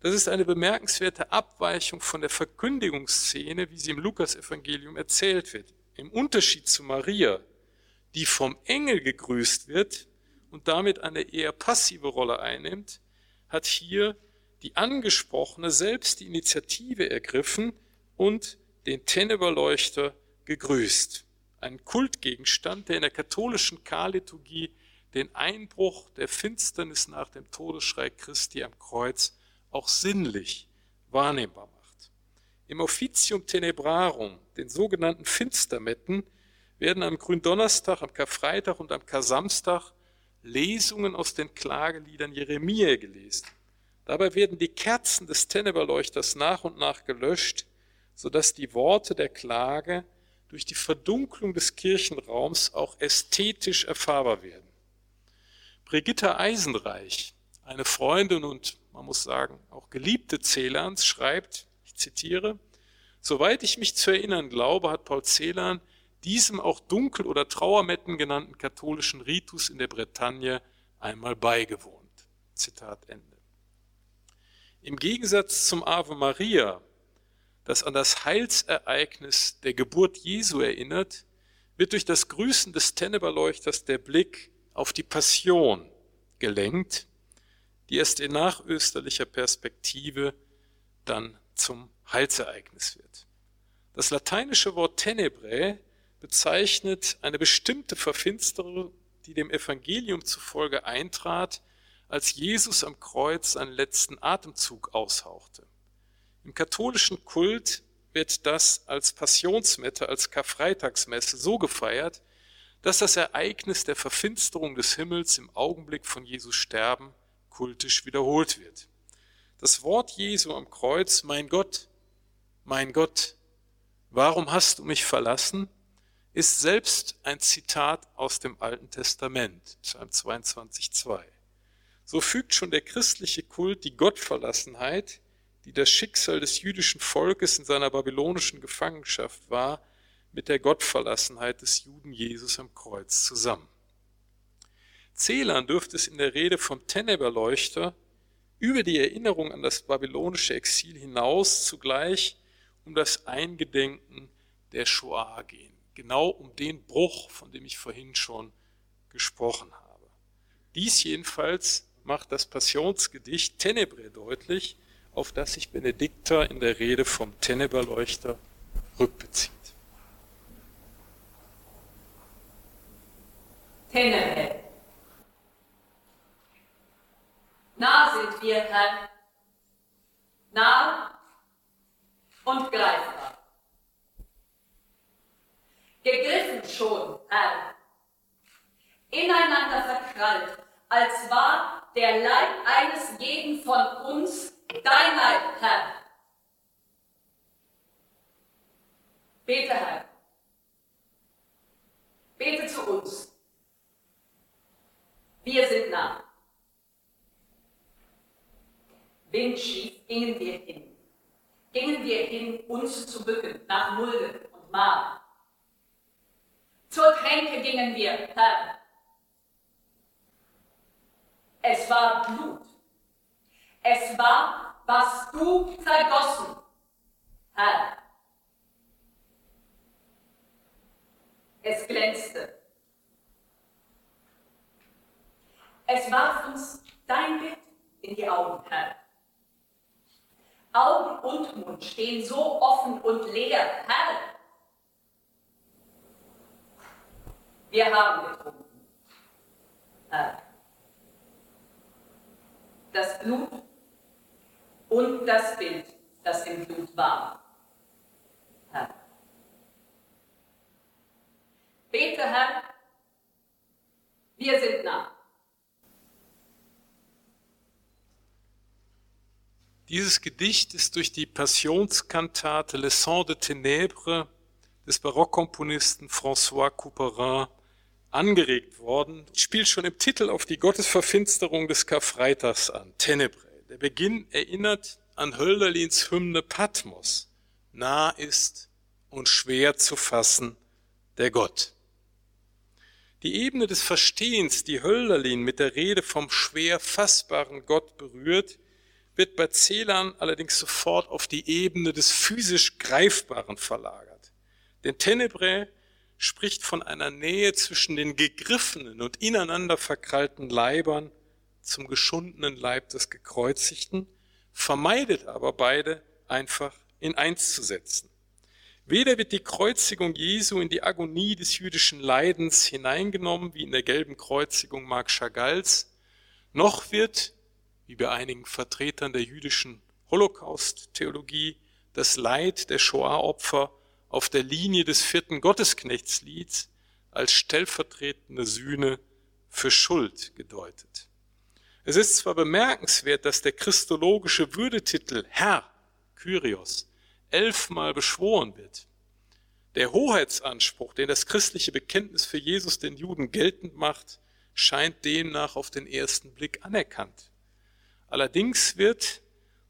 Das ist eine bemerkenswerte Abweichung von der Verkündigungsszene, wie sie im Lukasevangelium erzählt wird. Im Unterschied zu Maria, die vom Engel gegrüßt wird und damit eine eher passive Rolle einnimmt, hat hier die Angesprochene selbst die Initiative ergriffen und den Tenneberleuchter gegrüßt ein Kultgegenstand, der in der katholischen Karliturgie den Einbruch der Finsternis nach dem Todesschrei Christi am Kreuz auch sinnlich wahrnehmbar macht. Im Officium Tenebrarum, den sogenannten Finstermetten, werden am Gründonnerstag, am Karfreitag und am Karsamstag Lesungen aus den Klageliedern Jeremia gelesen. Dabei werden die Kerzen des Tenneberleuchters nach und nach gelöscht, sodass die Worte der Klage durch die Verdunklung des Kirchenraums auch ästhetisch erfahrbar werden. Brigitta Eisenreich, eine Freundin und man muss sagen auch Geliebte Celans, schreibt, ich zitiere, Soweit ich mich zu erinnern glaube, hat Paul Celan diesem auch Dunkel- oder Trauermetten genannten katholischen Ritus in der Bretagne einmal beigewohnt. Zitat Ende. Im Gegensatz zum Ave Maria, das an das Heilsereignis der Geburt Jesu erinnert, wird durch das Grüßen des Tenneberleuchters der Blick auf die Passion gelenkt, die erst in nachösterlicher Perspektive dann zum Heilsereignis wird. Das lateinische Wort tenebrae bezeichnet eine bestimmte Verfinsterung, die dem Evangelium zufolge eintrat, als Jesus am Kreuz seinen letzten Atemzug aushauchte. Im katholischen Kult wird das als Passionsmette, als Karfreitagsmesse so gefeiert, dass das Ereignis der Verfinsterung des Himmels im Augenblick von Jesus Sterben kultisch wiederholt wird. Das Wort Jesu am Kreuz, mein Gott, mein Gott, warum hast du mich verlassen, ist selbst ein Zitat aus dem Alten Testament, Psalm 22,2. So fügt schon der christliche Kult die Gottverlassenheit die das Schicksal des jüdischen Volkes in seiner babylonischen Gefangenschaft war, mit der Gottverlassenheit des Juden Jesus am Kreuz zusammen. Zählern dürfte es in der Rede vom Teneberleuchter über die Erinnerung an das babylonische Exil hinaus zugleich um das Eingedenken der Shoah gehen. Genau um den Bruch, von dem ich vorhin schon gesprochen habe. Dies jedenfalls macht das Passionsgedicht Tenebre deutlich, auf das sich Benedikter in der Rede vom Teneberleuchter rückbezieht. Tenebre. Nah sind wir, Herr, nah und greifbar. Gegriffen schon, Herr, ineinander verkrallt, als war der Leib eines jeden von uns dein Leib, Herr. Bete, Herr. Bete zu uns. Wir sind nah. Windschief gingen wir hin. Gingen wir hin, uns zu bücken nach Mulde und Mar. Zur Tränke gingen wir, Herr. Es war Blut. Es war, was du vergossen, Herr. Es glänzte. Es warf uns dein Bild in die Augen, Herr. Augen und Mund stehen so offen und leer, Herr. Wir haben getrunken, Herr. Das Blut und das Bild, das im Blut war, Herr. Bete, Herr, wir sind nah. Dieses Gedicht ist durch die Passionskantate Le Sang de Ténèbres des Barockkomponisten François Couperin angeregt worden, spielt schon im Titel auf die Gottesverfinsterung des Karfreitags an, Tenebre. Der Beginn erinnert an Hölderlins Hymne Patmos. Nah ist und schwer zu fassen der Gott. Die Ebene des Verstehens, die Hölderlin mit der Rede vom schwer fassbaren Gott berührt, wird bei Zählern allerdings sofort auf die Ebene des physisch Greifbaren verlagert. Denn Tenebre spricht von einer Nähe zwischen den gegriffenen und ineinander verkrallten Leibern zum geschundenen Leib des Gekreuzigten, vermeidet aber beide einfach in eins zu setzen. Weder wird die Kreuzigung Jesu in die Agonie des jüdischen Leidens hineingenommen, wie in der gelben Kreuzigung Marc Chagalls, noch wird wie bei einigen Vertretern der jüdischen Holocaust-Theologie, das Leid der Shoah-Opfer auf der Linie des vierten Gottesknechtslieds als stellvertretende Sühne für Schuld gedeutet. Es ist zwar bemerkenswert, dass der christologische Würdetitel Herr, Kyrios, elfmal beschworen wird. Der Hoheitsanspruch, den das christliche Bekenntnis für Jesus den Juden geltend macht, scheint demnach auf den ersten Blick anerkannt. Allerdings wird,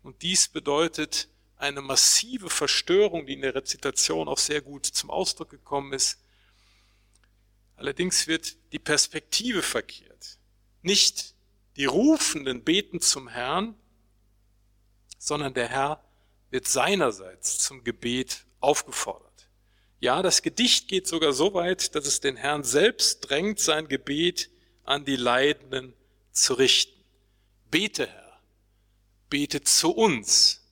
und dies bedeutet eine massive Verstörung, die in der Rezitation auch sehr gut zum Ausdruck gekommen ist, allerdings wird die Perspektive verkehrt. Nicht die Rufenden beten zum Herrn, sondern der Herr wird seinerseits zum Gebet aufgefordert. Ja, das Gedicht geht sogar so weit, dass es den Herrn selbst drängt, sein Gebet an die Leidenden zu richten. Bete, Herr betet zu uns.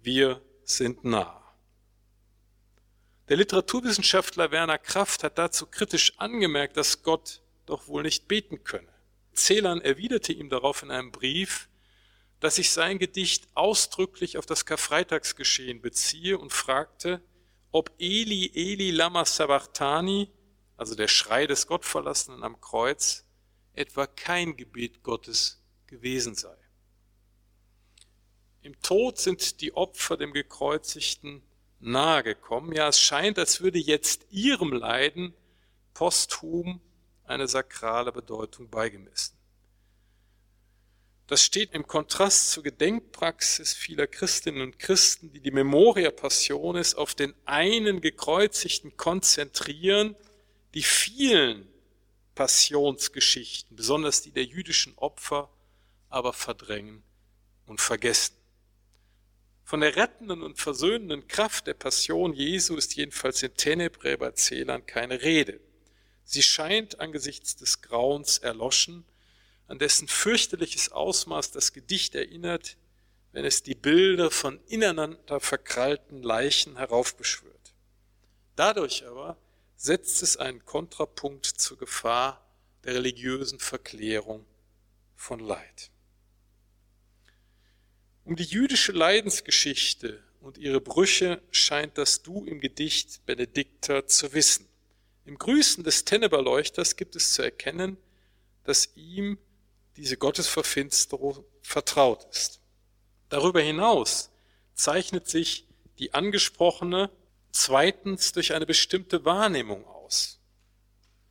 Wir sind nah. Der Literaturwissenschaftler Werner Kraft hat dazu kritisch angemerkt, dass Gott doch wohl nicht beten könne. Celan erwiderte ihm darauf in einem Brief, dass sich sein Gedicht ausdrücklich auf das Karfreitagsgeschehen beziehe und fragte, ob Eli, Eli, lama sabachthani, also der Schrei des Gottverlassenen am Kreuz, etwa kein Gebet Gottes gewesen sei. Im Tod sind die Opfer dem Gekreuzigten nahegekommen. Ja, es scheint, als würde jetzt ihrem Leiden posthum eine sakrale Bedeutung beigemessen. Das steht im Kontrast zur Gedenkpraxis vieler Christinnen und Christen, die die Memoria Passionis auf den einen gekreuzigten konzentrieren, die vielen Passionsgeschichten, besonders die der jüdischen Opfer, aber verdrängen und vergessen. Von der rettenden und versöhnenden Kraft der Passion Jesu ist jedenfalls in Tenebrae bei Zählern keine Rede. Sie scheint angesichts des Grauens erloschen, an dessen fürchterliches Ausmaß das Gedicht erinnert, wenn es die Bilder von ineinander verkrallten Leichen heraufbeschwört. Dadurch aber setzt es einen Kontrapunkt zur Gefahr der religiösen Verklärung von Leid. Um die jüdische Leidensgeschichte und ihre Brüche scheint das Du im Gedicht Benedikter zu wissen. Im Grüßen des Tenneberleuchters gibt es zu erkennen, dass ihm diese Gottesverfinsterung vertraut ist. Darüber hinaus zeichnet sich die angesprochene zweitens durch eine bestimmte Wahrnehmung aus.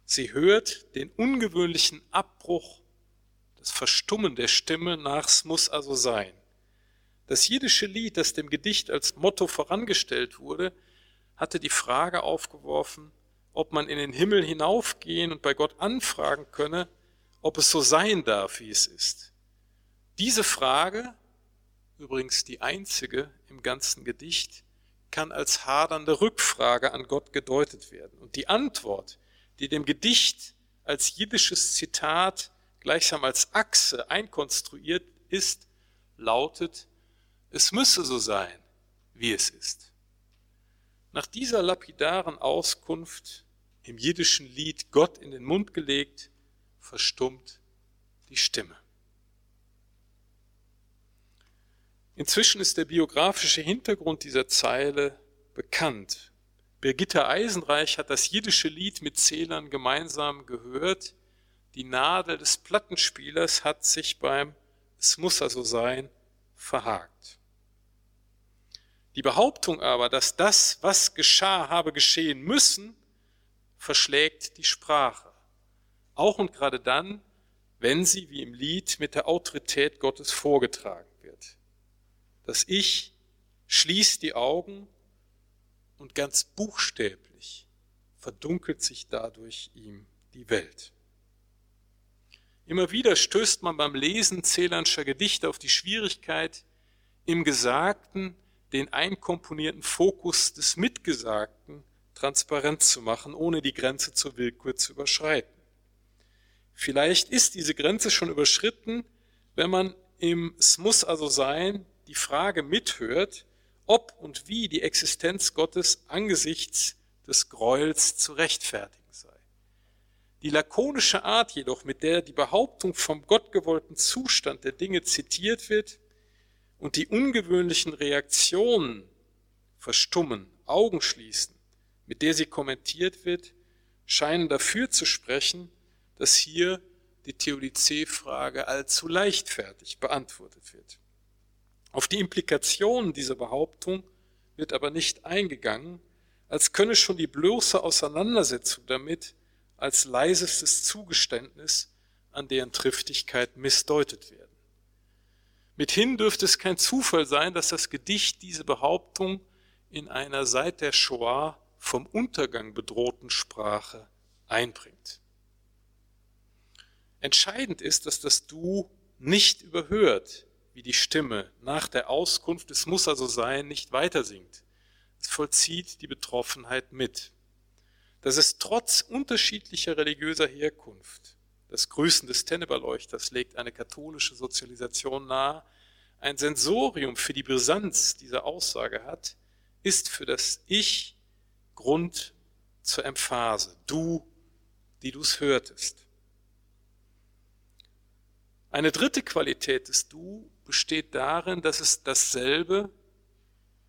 Sie hört den ungewöhnlichen Abbruch, das Verstummen der Stimme nach es muss also sein. Das jiddische Lied, das dem Gedicht als Motto vorangestellt wurde, hatte die Frage aufgeworfen, ob man in den Himmel hinaufgehen und bei Gott anfragen könne, ob es so sein darf, wie es ist. Diese Frage, übrigens die einzige im ganzen Gedicht, kann als hadernde Rückfrage an Gott gedeutet werden. Und die Antwort, die dem Gedicht als jiddisches Zitat gleichsam als Achse einkonstruiert ist, lautet, es müsse so sein, wie es ist. Nach dieser lapidaren Auskunft im jiddischen Lied Gott in den Mund gelegt, verstummt die Stimme. Inzwischen ist der biografische Hintergrund dieser Zeile bekannt. Birgitta Eisenreich hat das jiddische Lied mit Zählern gemeinsam gehört. Die Nadel des Plattenspielers hat sich beim Es muss also sein verhakt. Die Behauptung aber, dass das, was geschah, habe geschehen müssen, verschlägt die Sprache. Auch und gerade dann, wenn sie, wie im Lied, mit der Autorität Gottes vorgetragen wird. Das Ich schließt die Augen und ganz buchstäblich verdunkelt sich dadurch ihm die Welt. Immer wieder stößt man beim Lesen Zählanscher Gedichte auf die Schwierigkeit, im Gesagten den einkomponierten Fokus des Mitgesagten transparent zu machen, ohne die Grenze zur Willkür zu überschreiten. Vielleicht ist diese Grenze schon überschritten, wenn man im Es muss also sein die Frage mithört, ob und wie die Existenz Gottes angesichts des Gräuels zu rechtfertigen sei. Die lakonische Art jedoch, mit der die Behauptung vom gottgewollten Zustand der Dinge zitiert wird, und die ungewöhnlichen Reaktionen verstummen, Augen schließen, mit der sie kommentiert wird, scheinen dafür zu sprechen, dass hier die Theodizee-Frage allzu leichtfertig beantwortet wird. Auf die Implikationen dieser Behauptung wird aber nicht eingegangen, als könne schon die bloße Auseinandersetzung damit als leisestes Zugeständnis an deren Triftigkeit missdeutet werden. Mithin dürfte es kein Zufall sein, dass das Gedicht diese Behauptung in einer seit der Shoah vom Untergang bedrohten Sprache einbringt. Entscheidend ist, dass das Du nicht überhört, wie die Stimme nach der Auskunft, es muss also sein, nicht weiter singt. Es vollzieht die Betroffenheit mit. Dass es trotz unterschiedlicher religiöser Herkunft das Grüßen des Tenneberleuchters legt eine katholische Sozialisation nahe. Ein Sensorium für die Brisanz dieser Aussage hat, ist für das Ich Grund zur Emphase. Du, die du es hörtest. Eine dritte Qualität des Du besteht darin, dass es dasselbe,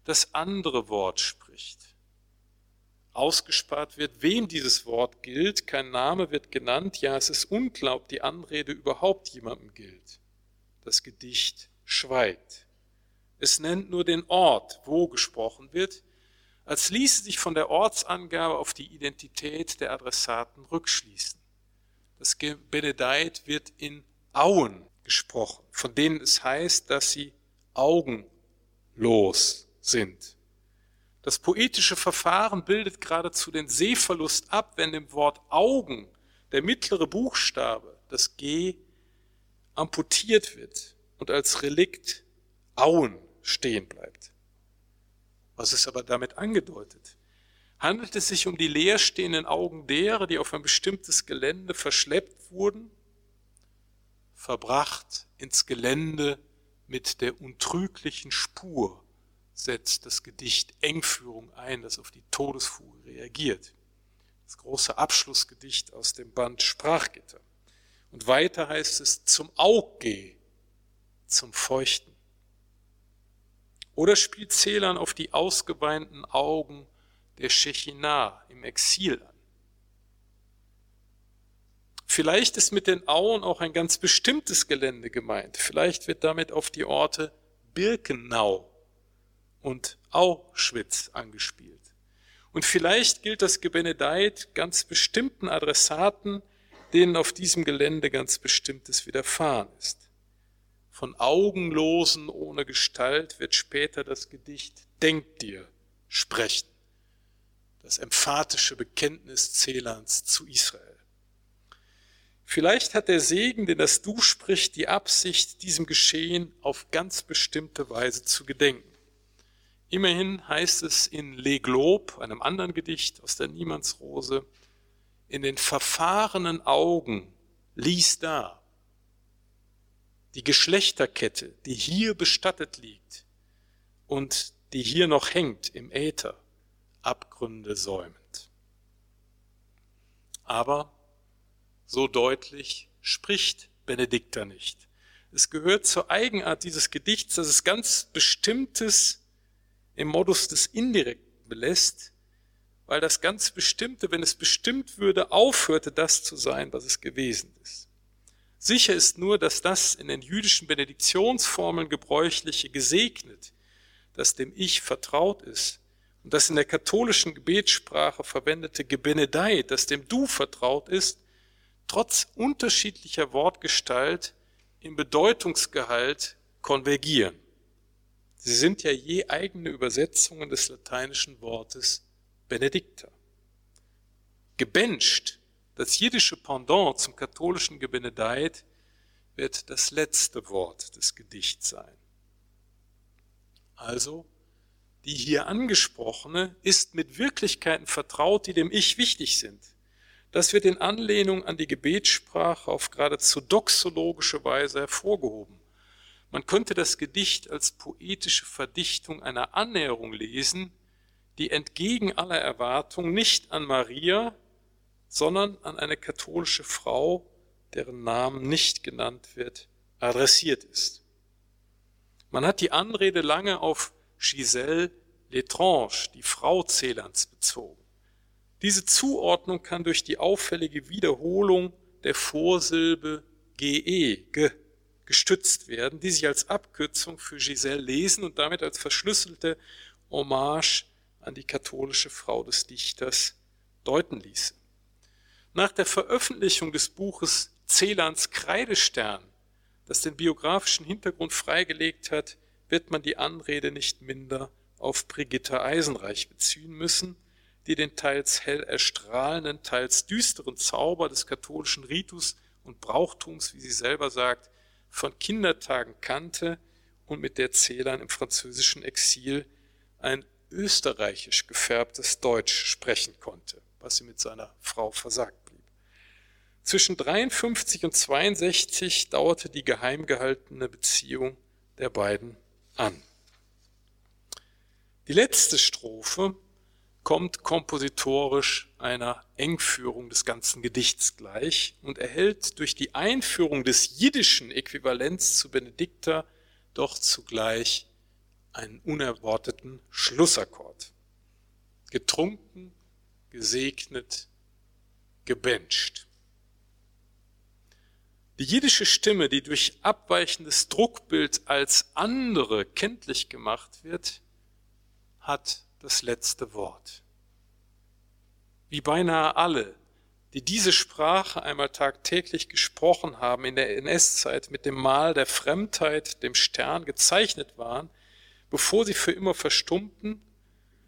das andere Wort spricht ausgespart wird, wem dieses Wort gilt. Kein Name wird genannt. Ja, es ist unklar, ob die Anrede überhaupt jemandem gilt. Das Gedicht schweigt. Es nennt nur den Ort, wo gesprochen wird, als ließe sich von der Ortsangabe auf die Identität der Adressaten rückschließen. Das Benedeit wird in Auen gesprochen, von denen es heißt, dass sie augenlos sind. Das poetische Verfahren bildet geradezu den Sehverlust ab, wenn im Wort Augen der mittlere Buchstabe, das G, amputiert wird und als Relikt Auen stehen bleibt. Was ist aber damit angedeutet? Handelt es sich um die leerstehenden Augen derer, die auf ein bestimmtes Gelände verschleppt wurden, verbracht ins Gelände mit der untrüglichen Spur, setzt das Gedicht Engführung ein, das auf die Todesfuge reagiert. Das große Abschlussgedicht aus dem Band Sprachgitter. Und weiter heißt es zum Aug zum Feuchten. Oder spielt Celan auf die ausgeweinten Augen der Shechinah im Exil an. Vielleicht ist mit den Auen auch ein ganz bestimmtes Gelände gemeint. Vielleicht wird damit auf die Orte Birkenau und Auschwitz angespielt. Und vielleicht gilt das Gebenedeit ganz bestimmten Adressaten, denen auf diesem Gelände ganz Bestimmtes widerfahren ist. Von Augenlosen ohne Gestalt wird später das Gedicht Denk dir sprechen das emphatische Bekenntnis Celans zu Israel. Vielleicht hat der Segen, den das Du spricht, die Absicht, diesem Geschehen auf ganz bestimmte Weise zu gedenken. Immerhin heißt es in Le Globe, einem anderen Gedicht aus der Niemandsrose, in den verfahrenen Augen lies da die Geschlechterkette, die hier bestattet liegt und die hier noch hängt im Äther Abgründe säumend. Aber so deutlich spricht Benedikta nicht. Es gehört zur Eigenart dieses Gedichts, dass es ganz Bestimmtes im Modus des Indirekten belässt, weil das ganz Bestimmte, wenn es bestimmt würde, aufhörte, das zu sein, was es gewesen ist. Sicher ist nur, dass das in den jüdischen Benediktionsformeln gebräuchliche gesegnet, das dem Ich vertraut ist, und das in der katholischen Gebetssprache verwendete Gebenedei, das dem Du vertraut ist, trotz unterschiedlicher Wortgestalt im Bedeutungsgehalt konvergieren. Sie sind ja je eigene Übersetzungen des lateinischen Wortes Benedicta. Gebencht, das jiddische Pendant zum katholischen Gebenedeit, wird das letzte Wort des Gedichts sein. Also die hier angesprochene, ist mit Wirklichkeiten vertraut, die dem Ich wichtig sind. Das wird in Anlehnung an die Gebetssprache auf geradezu doxologische Weise hervorgehoben. Man könnte das Gedicht als poetische Verdichtung einer Annäherung lesen, die entgegen aller Erwartung nicht an Maria, sondern an eine katholische Frau, deren Namen nicht genannt wird, adressiert ist. Man hat die Anrede lange auf Giselle Letrange, die Frau Celans, bezogen. Diese Zuordnung kann durch die auffällige Wiederholung der Vorsilbe ge, ge gestützt werden, die sich als Abkürzung für Giselle lesen und damit als verschlüsselte Hommage an die katholische Frau des Dichters deuten ließe. Nach der Veröffentlichung des Buches Celans Kreidestern, das den biografischen Hintergrund freigelegt hat, wird man die Anrede nicht minder auf Brigitta Eisenreich beziehen müssen, die den teils hell erstrahlenden, teils düsteren Zauber des katholischen Ritus und Brauchtums, wie sie selber sagt, von Kindertagen kannte und mit der Zählern im französischen Exil ein österreichisch gefärbtes Deutsch sprechen konnte, was sie mit seiner Frau versagt blieb. Zwischen 53 und 62 dauerte die geheim gehaltene Beziehung der beiden an. Die letzte Strophe kommt kompositorisch einer Engführung des ganzen Gedichts gleich und erhält durch die Einführung des jiddischen Äquivalents zu Benedikta doch zugleich einen unerwarteten Schlussakkord. Getrunken, gesegnet, gebencht. Die jiddische Stimme, die durch abweichendes Druckbild als andere kenntlich gemacht wird, hat das letzte Wort. Wie beinahe alle die diese Sprache einmal tagtäglich gesprochen haben, in der NS-Zeit mit dem Mal der Fremdheit, dem Stern gezeichnet waren, bevor sie für immer verstummten,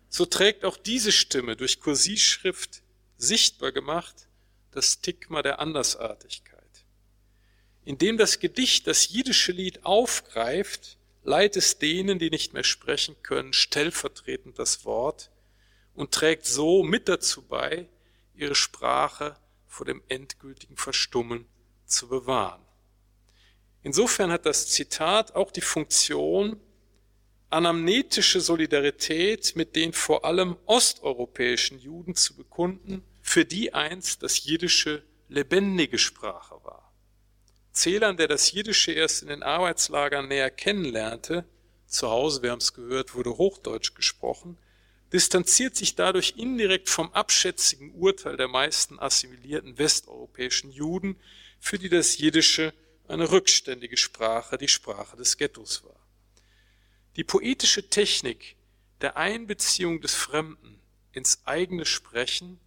so trägt auch diese Stimme durch Kursivschrift sichtbar gemacht das Stigma der Andersartigkeit. Indem das Gedicht das jiddische Lied aufgreift, leiht es denen, die nicht mehr sprechen können, stellvertretend das Wort und trägt so mit dazu bei, ihre Sprache vor dem endgültigen Verstummen zu bewahren. Insofern hat das Zitat auch die Funktion, anamnetische Solidarität mit den vor allem osteuropäischen Juden zu bekunden, für die einst das Jiddische lebendige Sprache war. Zählern, der das Jiddische erst in den Arbeitslagern näher kennenlernte, zu Hause, wir haben es gehört, wurde Hochdeutsch gesprochen, distanziert sich dadurch indirekt vom abschätzigen Urteil der meisten assimilierten westeuropäischen Juden, für die das Jiddische eine rückständige Sprache, die Sprache des Ghettos war. Die poetische Technik der Einbeziehung des Fremden ins eigene Sprechen,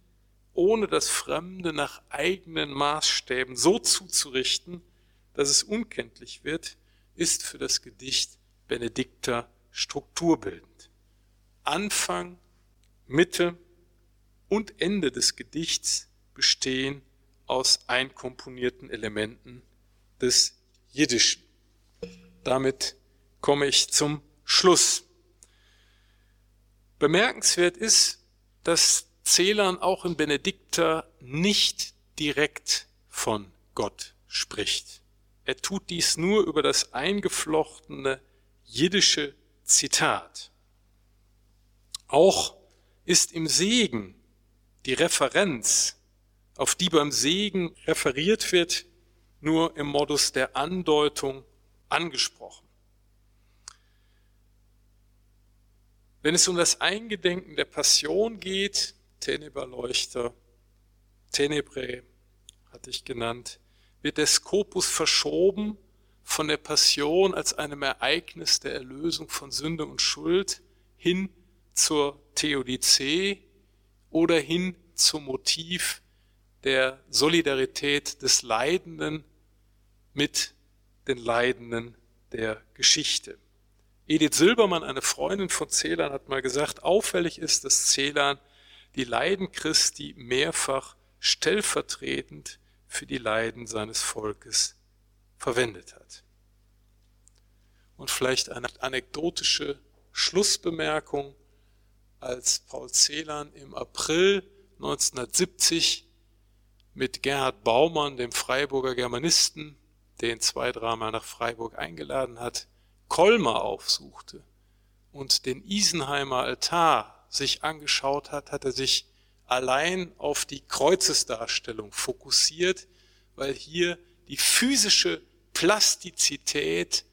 ohne das Fremde nach eigenen Maßstäben so zuzurichten, dass es unkenntlich wird, ist für das Gedicht Benedikta strukturbildend. Anfang, Mitte und Ende des Gedichts bestehen aus einkomponierten Elementen des Jiddischen. Damit komme ich zum Schluss. Bemerkenswert ist, dass Celan auch in Benedikta nicht direkt von Gott spricht. Er tut dies nur über das eingeflochtene jiddische Zitat. Auch ist im Segen die Referenz, auf die beim Segen referiert wird, nur im Modus der Andeutung angesprochen. Wenn es um das Eingedenken der Passion geht, Teneberleuchter, Tenebrae hatte ich genannt, wird der Skopus verschoben von der Passion als einem Ereignis der Erlösung von Sünde und Schuld hin zur Theodizee oder hin zum Motiv der Solidarität des Leidenden mit den Leidenden der Geschichte. Edith Silbermann, eine Freundin von Celan, hat mal gesagt, auffällig ist, dass Celan die Leiden Christi mehrfach stellvertretend für die Leiden seines Volkes verwendet hat. Und vielleicht eine anekdotische Schlussbemerkung, als Paul Celan im April 1970 mit Gerhard Baumann, dem Freiburger Germanisten, den zwei, dreimal nach Freiburg eingeladen hat, Kolmar aufsuchte und den Isenheimer Altar sich angeschaut hat, hat er sich allein auf die Kreuzesdarstellung fokussiert, weil hier die physische Plastizität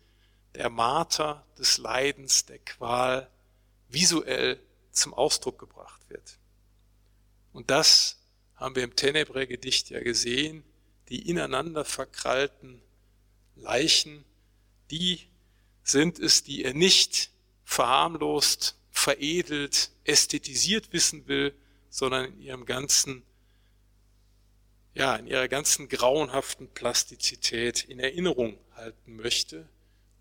der Marter, des Leidens, der Qual visuell zum Ausdruck gebracht wird. Und das haben wir im Tenebre-Gedicht ja gesehen, die ineinander verkrallten Leichen, die sind es, die er nicht verharmlost, veredelt, ästhetisiert wissen will, sondern in ihrem ganzen, ja, in ihrer ganzen grauenhaften Plastizität in Erinnerung halten möchte,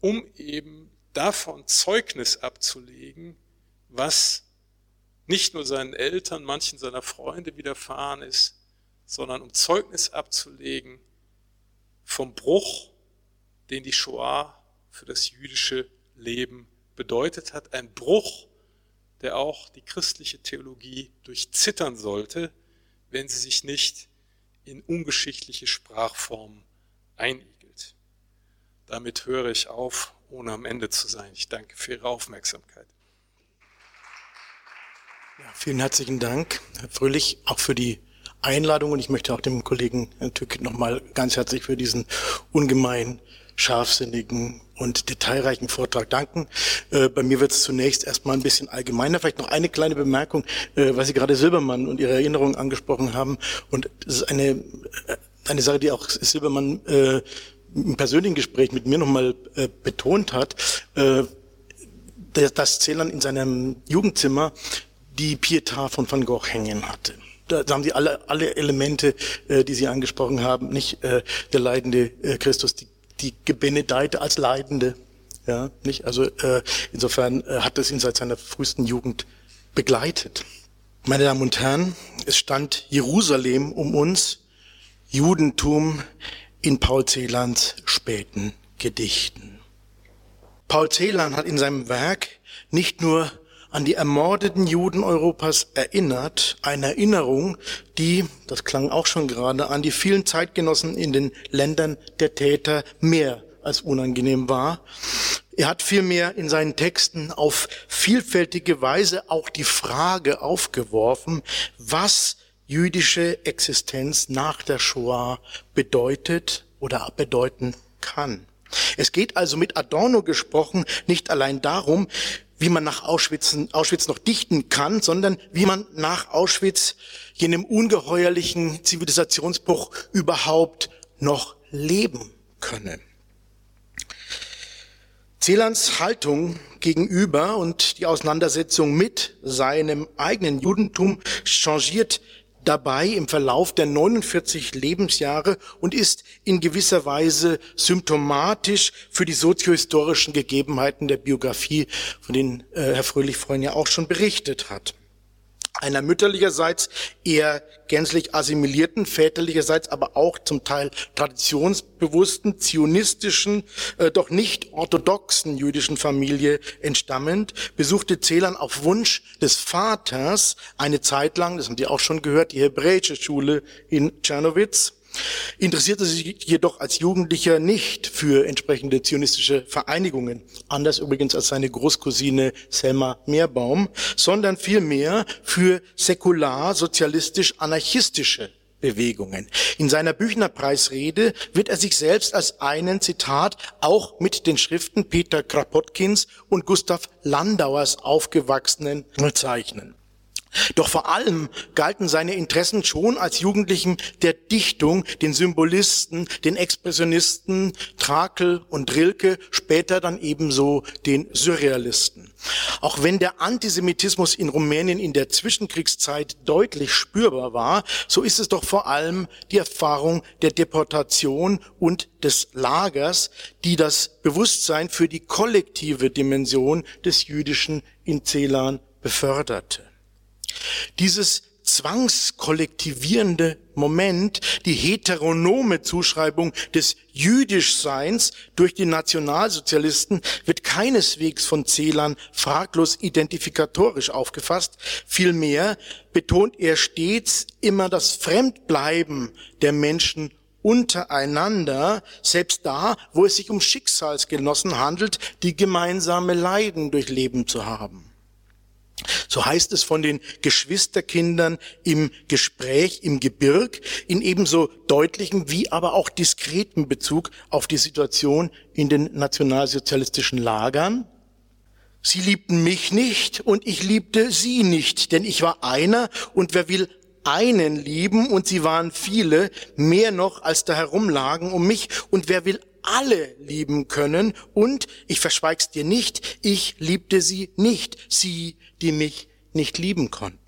um eben davon Zeugnis abzulegen, was nicht nur seinen Eltern, manchen seiner Freunde widerfahren ist, sondern um Zeugnis abzulegen vom Bruch, den die Shoah für das jüdische Leben bedeutet hat. Ein Bruch, der auch die christliche Theologie durchzittern sollte, wenn sie sich nicht in ungeschichtliche Sprachformen einigelt. Damit höre ich auf, ohne am Ende zu sein. Ich danke für Ihre Aufmerksamkeit. Ja, vielen herzlichen Dank, Herr Fröhlich, auch für die Einladung und ich möchte auch dem Kollegen Herrn Tück nochmal ganz herzlich für diesen ungemein scharfsinnigen und detailreichen Vortrag danken. Äh, bei mir wird es zunächst erstmal ein bisschen allgemeiner. Vielleicht noch eine kleine Bemerkung, äh, weil Sie gerade Silbermann und Ihre Erinnerungen angesprochen haben. Und das ist eine, äh, eine Sache, die auch Silbermann äh, im persönlichen Gespräch mit mir nochmal äh, betont hat, äh, dass Celan in seinem Jugendzimmer die Pietà von Van Gogh hängen hatte. da haben Sie alle, alle Elemente, äh, die Sie angesprochen haben, nicht äh, der leidende äh, Christus, die, die Gebenedeite als Leidende, ja, nicht? Also äh, insofern äh, hat es ihn seit seiner frühesten Jugend begleitet. Meine Damen und Herren, es stand Jerusalem um uns, Judentum in Paul Celans späten Gedichten. Paul Celan hat in seinem Werk nicht nur an die ermordeten Juden Europas erinnert, eine Erinnerung, die, das klang auch schon gerade, an die vielen Zeitgenossen in den Ländern der Täter mehr als unangenehm war. Er hat vielmehr in seinen Texten auf vielfältige Weise auch die Frage aufgeworfen, was jüdische Existenz nach der Shoah bedeutet oder bedeuten kann. Es geht also mit Adorno gesprochen nicht allein darum, wie man nach Auschwitz, Auschwitz noch dichten kann, sondern wie man nach Auschwitz jenem ungeheuerlichen Zivilisationsbruch überhaupt noch leben könne. Celans Haltung gegenüber und die Auseinandersetzung mit seinem eigenen Judentum changiert dabei im Verlauf der 49 Lebensjahre und ist in gewisser Weise symptomatisch für die soziohistorischen Gegebenheiten der Biografie, von denen äh, Herr Fröhlich vorhin ja auch schon berichtet hat einer mütterlicherseits eher gänzlich assimilierten, väterlicherseits aber auch zum Teil traditionsbewussten, zionistischen, äh, doch nicht orthodoxen jüdischen Familie entstammend, besuchte Celan auf Wunsch des Vaters eine Zeit lang, das haben Sie auch schon gehört, die hebräische Schule in Czernowitz interessierte sich jedoch als Jugendlicher nicht für entsprechende zionistische Vereinigungen, anders übrigens als seine Großcousine Selma Meerbaum, sondern vielmehr für säkular-sozialistisch-anarchistische Bewegungen. In seiner Büchnerpreisrede wird er sich selbst als einen, Zitat, auch mit den Schriften Peter Krapotkins und Gustav Landauers aufgewachsenen bezeichnen. Doch vor allem galten seine Interessen schon als Jugendlichen der Dichtung, den Symbolisten, den Expressionisten, Trakel und Rilke, später dann ebenso den Surrealisten. Auch wenn der Antisemitismus in Rumänien in der Zwischenkriegszeit deutlich spürbar war, so ist es doch vor allem die Erfahrung der Deportation und des Lagers, die das Bewusstsein für die kollektive Dimension des Jüdischen in Celan beförderte. Dieses zwangskollektivierende Moment, die heteronome Zuschreibung des Jüdischseins durch die Nationalsozialisten wird keineswegs von Celan fraglos identifikatorisch aufgefasst. Vielmehr betont er stets immer das Fremdbleiben der Menschen untereinander, selbst da, wo es sich um Schicksalsgenossen handelt, die gemeinsame Leiden durchleben zu haben. So heißt es von den Geschwisterkindern im Gespräch im Gebirg in ebenso deutlichem wie aber auch diskreten Bezug auf die Situation in den nationalsozialistischen Lagern. Sie liebten mich nicht und ich liebte sie nicht, denn ich war einer und wer will einen lieben und sie waren viele, mehr noch als da herumlagen um mich und wer will alle lieben können und, ich verschweig's dir nicht, ich liebte sie nicht, sie, die mich nicht lieben konnten.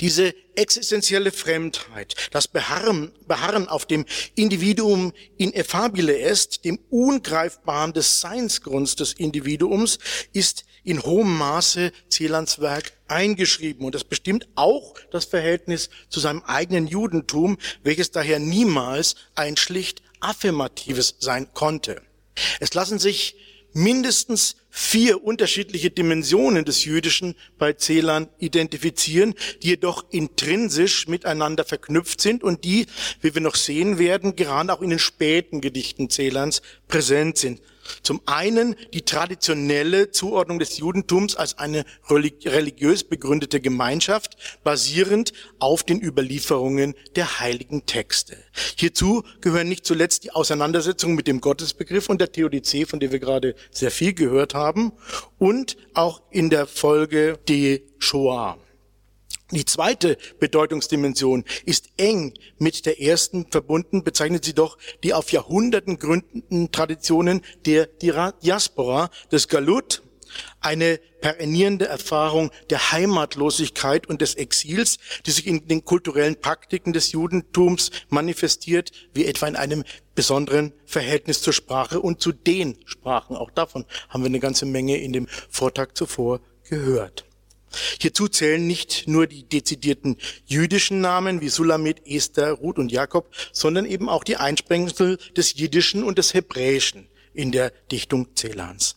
Diese existenzielle Fremdheit, das Beharren, Beharren auf dem Individuum in effabile est, dem Ungreifbaren des Seinsgrunds des Individuums, ist in hohem Maße Celans Werk eingeschrieben. Und das bestimmt auch das Verhältnis zu seinem eigenen Judentum, welches daher niemals ein schlicht affirmatives sein konnte. Es lassen sich mindestens vier unterschiedliche Dimensionen des Jüdischen bei Celan identifizieren, die jedoch intrinsisch miteinander verknüpft sind und die, wie wir noch sehen werden, gerade auch in den späten Gedichten Celans präsent sind. Zum einen die traditionelle Zuordnung des Judentums als eine religiös begründete Gemeinschaft, basierend auf den Überlieferungen der heiligen Texte. Hierzu gehören nicht zuletzt die Auseinandersetzung mit dem Gottesbegriff und der Theodizee, von der wir gerade sehr viel gehört haben, und auch in der Folge die Shoah. Die zweite Bedeutungsdimension ist eng mit der ersten verbunden, bezeichnet sie doch die auf Jahrhunderten gründenden Traditionen der Diaspora des Galut, eine perennierende Erfahrung der Heimatlosigkeit und des Exils, die sich in den kulturellen Praktiken des Judentums manifestiert, wie etwa in einem besonderen Verhältnis zur Sprache und zu den Sprachen. Auch davon haben wir eine ganze Menge in dem Vortrag zuvor gehört. Hierzu zählen nicht nur die dezidierten jüdischen Namen wie Sulamit, Esther, Ruth und Jakob, sondern eben auch die Einsprengsel des Jiddischen und des Hebräischen in der Dichtung Celans.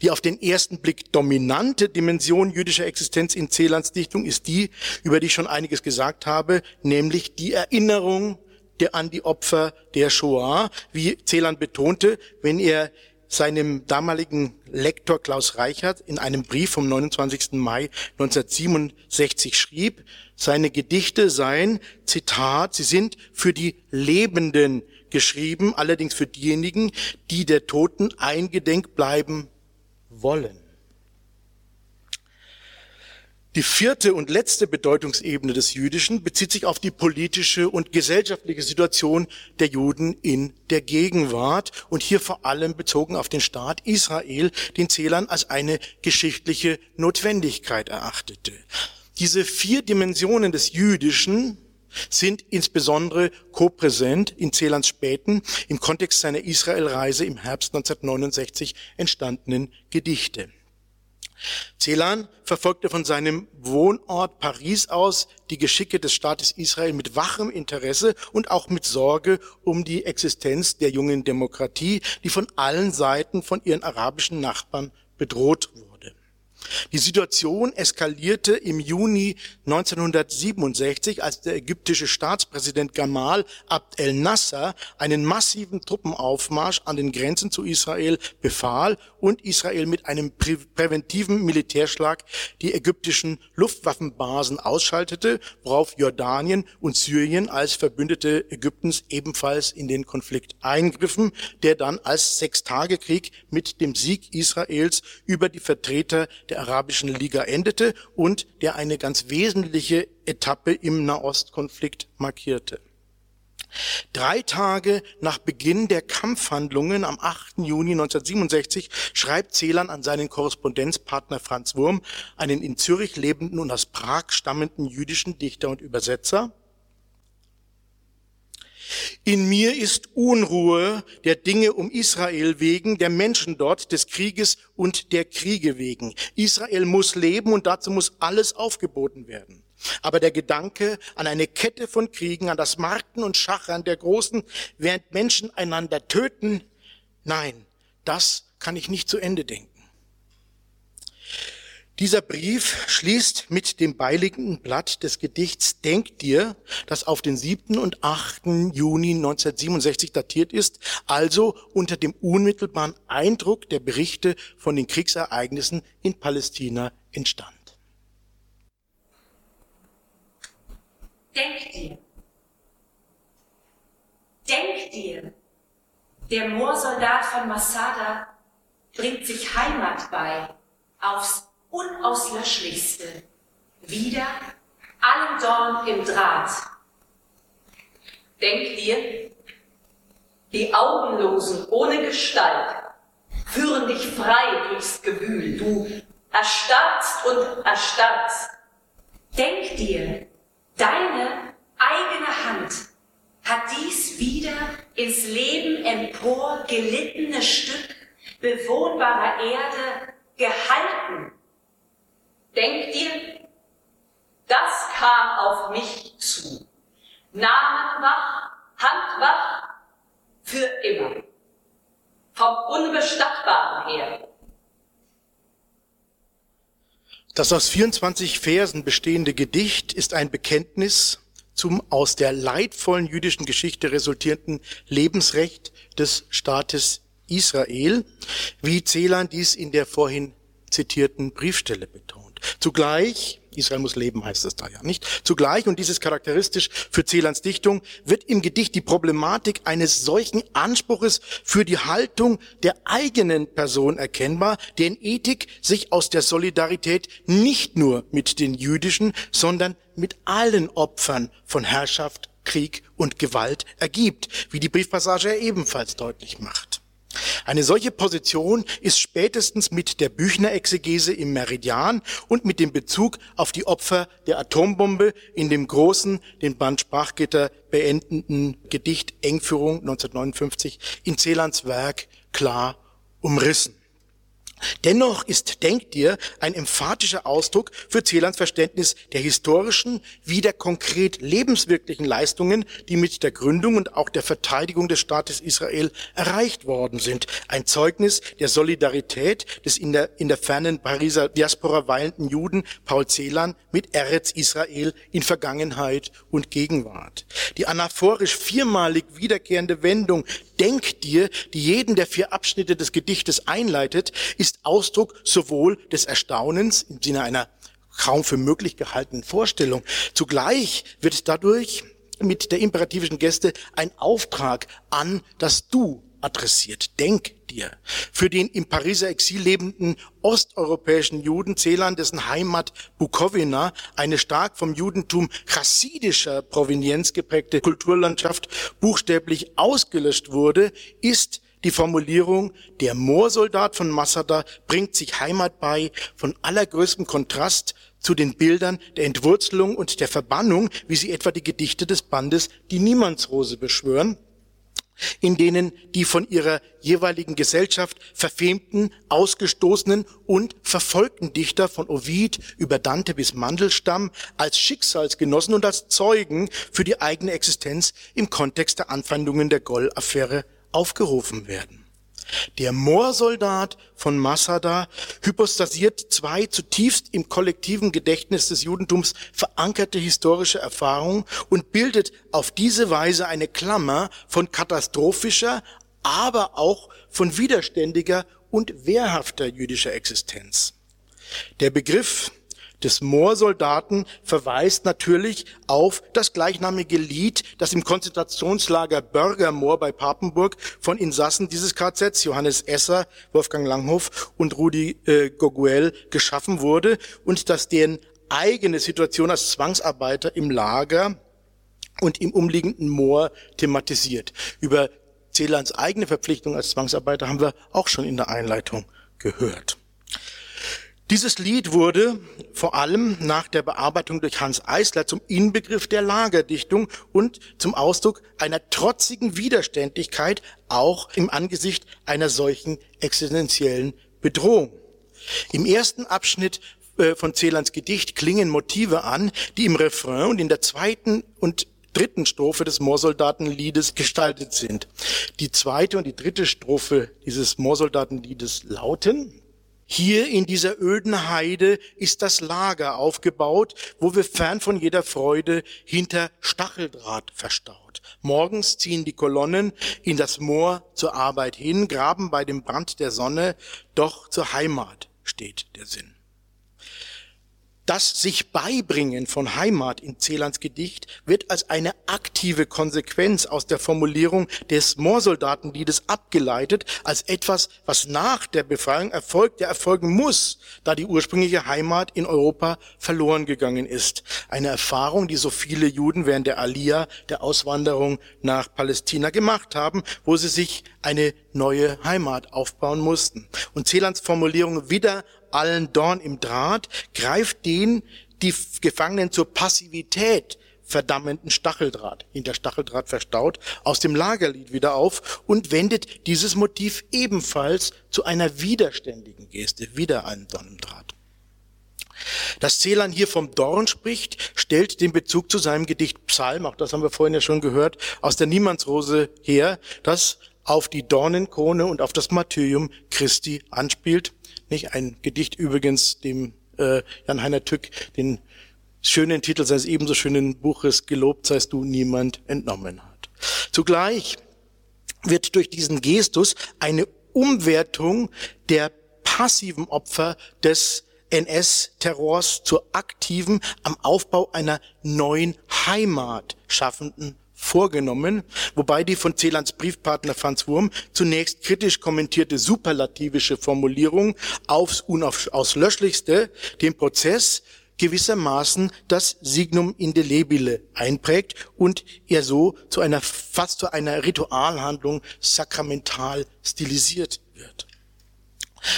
Die auf den ersten Blick dominante Dimension jüdischer Existenz in Celans Dichtung ist die, über die ich schon einiges gesagt habe, nämlich die Erinnerung der an die Opfer der Shoah, wie Celan betonte, wenn er seinem damaligen Lektor Klaus Reichert in einem Brief vom 29. Mai 1967 schrieb, seine Gedichte seien, Zitat, sie sind für die Lebenden geschrieben, allerdings für diejenigen, die der Toten eingedenk bleiben wollen. Die vierte und letzte Bedeutungsebene des Jüdischen bezieht sich auf die politische und gesellschaftliche Situation der Juden in der Gegenwart und hier vor allem bezogen auf den Staat Israel, den Zählern als eine geschichtliche Notwendigkeit erachtete. Diese vier Dimensionen des Jüdischen sind insbesondere kopräsent in Celans späten, im Kontext seiner Israelreise im Herbst 1969 entstandenen Gedichte. Celan verfolgte von seinem Wohnort Paris aus die Geschicke des Staates Israel mit wachem Interesse und auch mit Sorge um die Existenz der jungen Demokratie, die von allen Seiten von ihren arabischen Nachbarn bedroht wurde. Die Situation eskalierte im Juni 1967, als der ägyptische Staatspräsident Gamal Abd el-Nasser einen massiven Truppenaufmarsch an den Grenzen zu Israel befahl und Israel mit einem prä präventiven Militärschlag die ägyptischen Luftwaffenbasen ausschaltete, worauf Jordanien und Syrien als Verbündete Ägyptens ebenfalls in den Konflikt eingriffen, der dann als Sechstagekrieg mit dem Sieg Israels über die Vertreter der Arabischen Liga endete und der eine ganz wesentliche Etappe im Nahostkonflikt markierte. Drei Tage nach Beginn der Kampfhandlungen am 8. Juni 1967 schreibt Celan an seinen Korrespondenzpartner Franz Wurm, einen in Zürich lebenden und aus Prag stammenden jüdischen Dichter und Übersetzer, in mir ist Unruhe der Dinge um Israel wegen, der Menschen dort, des Krieges und der Kriege wegen. Israel muss leben und dazu muss alles aufgeboten werden. Aber der Gedanke an eine Kette von Kriegen, an das Markten und Schachern der Großen, während Menschen einander töten, nein, das kann ich nicht zu Ende denken. Dieser Brief schließt mit dem beiliegenden Blatt des Gedichts Denk dir, das auf den 7. und 8. Juni 1967 datiert ist, also unter dem unmittelbaren Eindruck der Berichte von den Kriegsereignissen in Palästina entstand. Denk dir, denk dir, der Moorsoldat von Masada bringt sich Heimat bei aufs unauslöschlichste, wieder allen Dorn im Draht. Denk dir, die Augenlosen ohne Gestalt führen dich frei durchs Gewühl, du erstarrst und erstarrst. Denk dir, deine eigene Hand hat dies wieder ins Leben empor gelittene Stück bewohnbarer Erde gehalten Denk dir, das kam auf mich zu. Namenwach, Handwach, für immer. Vom Unbestattbaren her. Das aus 24 Versen bestehende Gedicht ist ein Bekenntnis zum aus der leidvollen jüdischen Geschichte resultierenden Lebensrecht des Staates Israel, wie Celan dies in der vorhin zitierten Briefstelle betont. Zugleich, Israel muss leben, heißt es da ja nicht. Zugleich, und dies ist charakteristisch für Celans Dichtung, wird im Gedicht die Problematik eines solchen Anspruches für die Haltung der eigenen Person erkennbar, deren Ethik sich aus der Solidarität nicht nur mit den jüdischen, sondern mit allen Opfern von Herrschaft, Krieg und Gewalt ergibt, wie die Briefpassage ebenfalls deutlich macht. Eine solche Position ist spätestens mit der Büchner-Exegese im Meridian und mit dem Bezug auf die Opfer der Atombombe in dem großen, den Band Sprachgitter beendenden Gedicht Engführung 1959 in Celans Werk klar umrissen. Dennoch ist Denk dir ein emphatischer Ausdruck für Celans Verständnis der historischen wie der konkret lebenswirklichen Leistungen, die mit der Gründung und auch der Verteidigung des Staates Israel erreicht worden sind. Ein Zeugnis der Solidarität des in der, in der fernen Pariser Diaspora weilenden Juden Paul Celan mit Eretz Israel in Vergangenheit und Gegenwart. Die anaphorisch viermalig wiederkehrende Wendung Denk dir, die jeden der vier Abschnitte des Gedichtes einleitet, ist Ausdruck sowohl des Erstaunens im Sinne einer kaum für möglich gehaltenen Vorstellung. Zugleich wird dadurch mit der imperativischen Gäste ein Auftrag an das Du adressiert. Denk dir. Für den im Pariser Exil lebenden osteuropäischen Juden Celan, dessen Heimat Bukowina eine stark vom Judentum chassidischer Provenienz geprägte Kulturlandschaft buchstäblich ausgelöscht wurde, ist die Formulierung, der Moorsoldat von Masada bringt sich Heimat bei, von allergrößtem Kontrast zu den Bildern der Entwurzelung und der Verbannung, wie sie etwa die Gedichte des Bandes Die Niemandsrose beschwören, in denen die von ihrer jeweiligen Gesellschaft verfemten, ausgestoßenen und verfolgten Dichter von Ovid über Dante bis Mandelstam als Schicksalsgenossen und als Zeugen für die eigene Existenz im Kontext der Anfeindungen der Goll-Affäre aufgerufen werden. Der Moorsoldat von Masada hypostasiert zwei zutiefst im kollektiven Gedächtnis des Judentums verankerte historische Erfahrungen und bildet auf diese Weise eine Klammer von katastrophischer, aber auch von widerständiger und wehrhafter jüdischer Existenz. Der Begriff des Moorsoldaten verweist natürlich auf das gleichnamige Lied, das im Konzentrationslager Bürgermoor bei Papenburg von Insassen dieses KZs, Johannes Esser, Wolfgang Langhoff und Rudi äh, Goguel, geschaffen wurde und das deren eigene Situation als Zwangsarbeiter im Lager und im umliegenden Moor thematisiert. Über Celans eigene Verpflichtung als Zwangsarbeiter haben wir auch schon in der Einleitung gehört. Dieses Lied wurde vor allem nach der Bearbeitung durch Hans Eisler zum Inbegriff der Lagerdichtung und zum Ausdruck einer trotzigen Widerständigkeit auch im Angesicht einer solchen existenziellen Bedrohung. Im ersten Abschnitt äh, von Celans Gedicht klingen Motive an, die im Refrain und in der zweiten und dritten Strophe des Moorsoldatenliedes gestaltet sind. Die zweite und die dritte Strophe dieses Moorsoldatenliedes lauten, hier in dieser öden Heide ist das Lager aufgebaut, wo wir fern von jeder Freude hinter Stacheldraht verstaut. Morgens ziehen die Kolonnen in das Moor zur Arbeit hin, graben bei dem Brand der Sonne, doch zur Heimat steht der Sinn. Das sich beibringen von Heimat in Celans Gedicht wird als eine aktive Konsequenz aus der Formulierung des Moorsoldatenliedes abgeleitet, als etwas, was nach der Befreiung erfolgt, der erfolgen muss, da die ursprüngliche Heimat in Europa verloren gegangen ist. Eine Erfahrung, die so viele Juden während der Aliyah, der Auswanderung nach Palästina gemacht haben, wo sie sich eine neue Heimat aufbauen mussten. Und Celans Formulierung wieder allen Dorn im Draht, greift den die Gefangenen zur Passivität verdammenden Stacheldraht, hinter Stacheldraht verstaut, aus dem Lagerlied wieder auf und wendet dieses Motiv ebenfalls zu einer widerständigen Geste, wieder einen Dorn im Draht. Dass Celan hier vom Dorn spricht, stellt den Bezug zu seinem Gedicht Psalm, auch das haben wir vorhin ja schon gehört, aus der Niemandsrose her, das auf die Dornenkrone und auf das Martyrium Christi anspielt nicht ein Gedicht übrigens, dem äh, Jan-Heiner Tück den schönen Titel seines ebenso schönen Buches Gelobt seist du niemand entnommen hat. Zugleich wird durch diesen Gestus eine Umwertung der passiven Opfer des NS-Terrors zur aktiven, am Aufbau einer neuen Heimat schaffenden vorgenommen, wobei die von Celans Briefpartner Franz Wurm zunächst kritisch kommentierte superlativische Formulierung aufs unauslöschlichste den Prozess gewissermaßen das Signum indelebile einprägt und er so zu einer, fast zu einer Ritualhandlung sakramental stilisiert wird.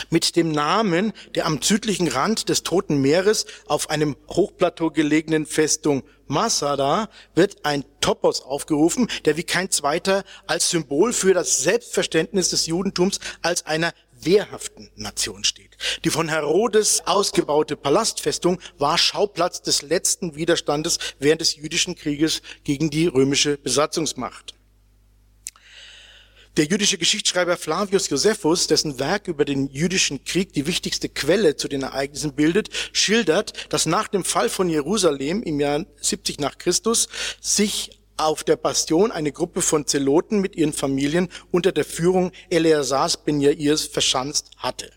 Mit dem Namen der am südlichen Rand des Toten Meeres auf einem Hochplateau gelegenen Festung Masada wird ein Topos aufgerufen, der wie kein zweiter als Symbol für das Selbstverständnis des Judentums als einer wehrhaften Nation steht. Die von Herodes ausgebaute Palastfestung war Schauplatz des letzten Widerstandes während des jüdischen Krieges gegen die römische Besatzungsmacht. Der jüdische Geschichtsschreiber Flavius Josephus, dessen Werk über den jüdischen Krieg die wichtigste Quelle zu den Ereignissen bildet, schildert, dass nach dem Fall von Jerusalem im Jahr 70 nach Christus sich auf der Bastion eine Gruppe von Zeloten mit ihren Familien unter der Führung Eleazars ben Jairs verschanzt hatte.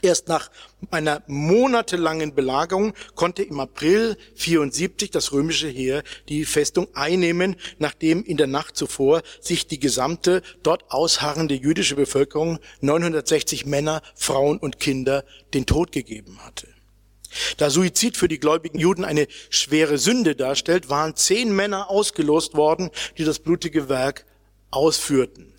Erst nach einer monatelangen Belagerung konnte im April 74 das römische Heer die Festung einnehmen, nachdem in der Nacht zuvor sich die gesamte dort ausharrende jüdische Bevölkerung, 960 Männer, Frauen und Kinder, den Tod gegeben hatte. Da Suizid für die gläubigen Juden eine schwere Sünde darstellt, waren zehn Männer ausgelost worden, die das blutige Werk ausführten.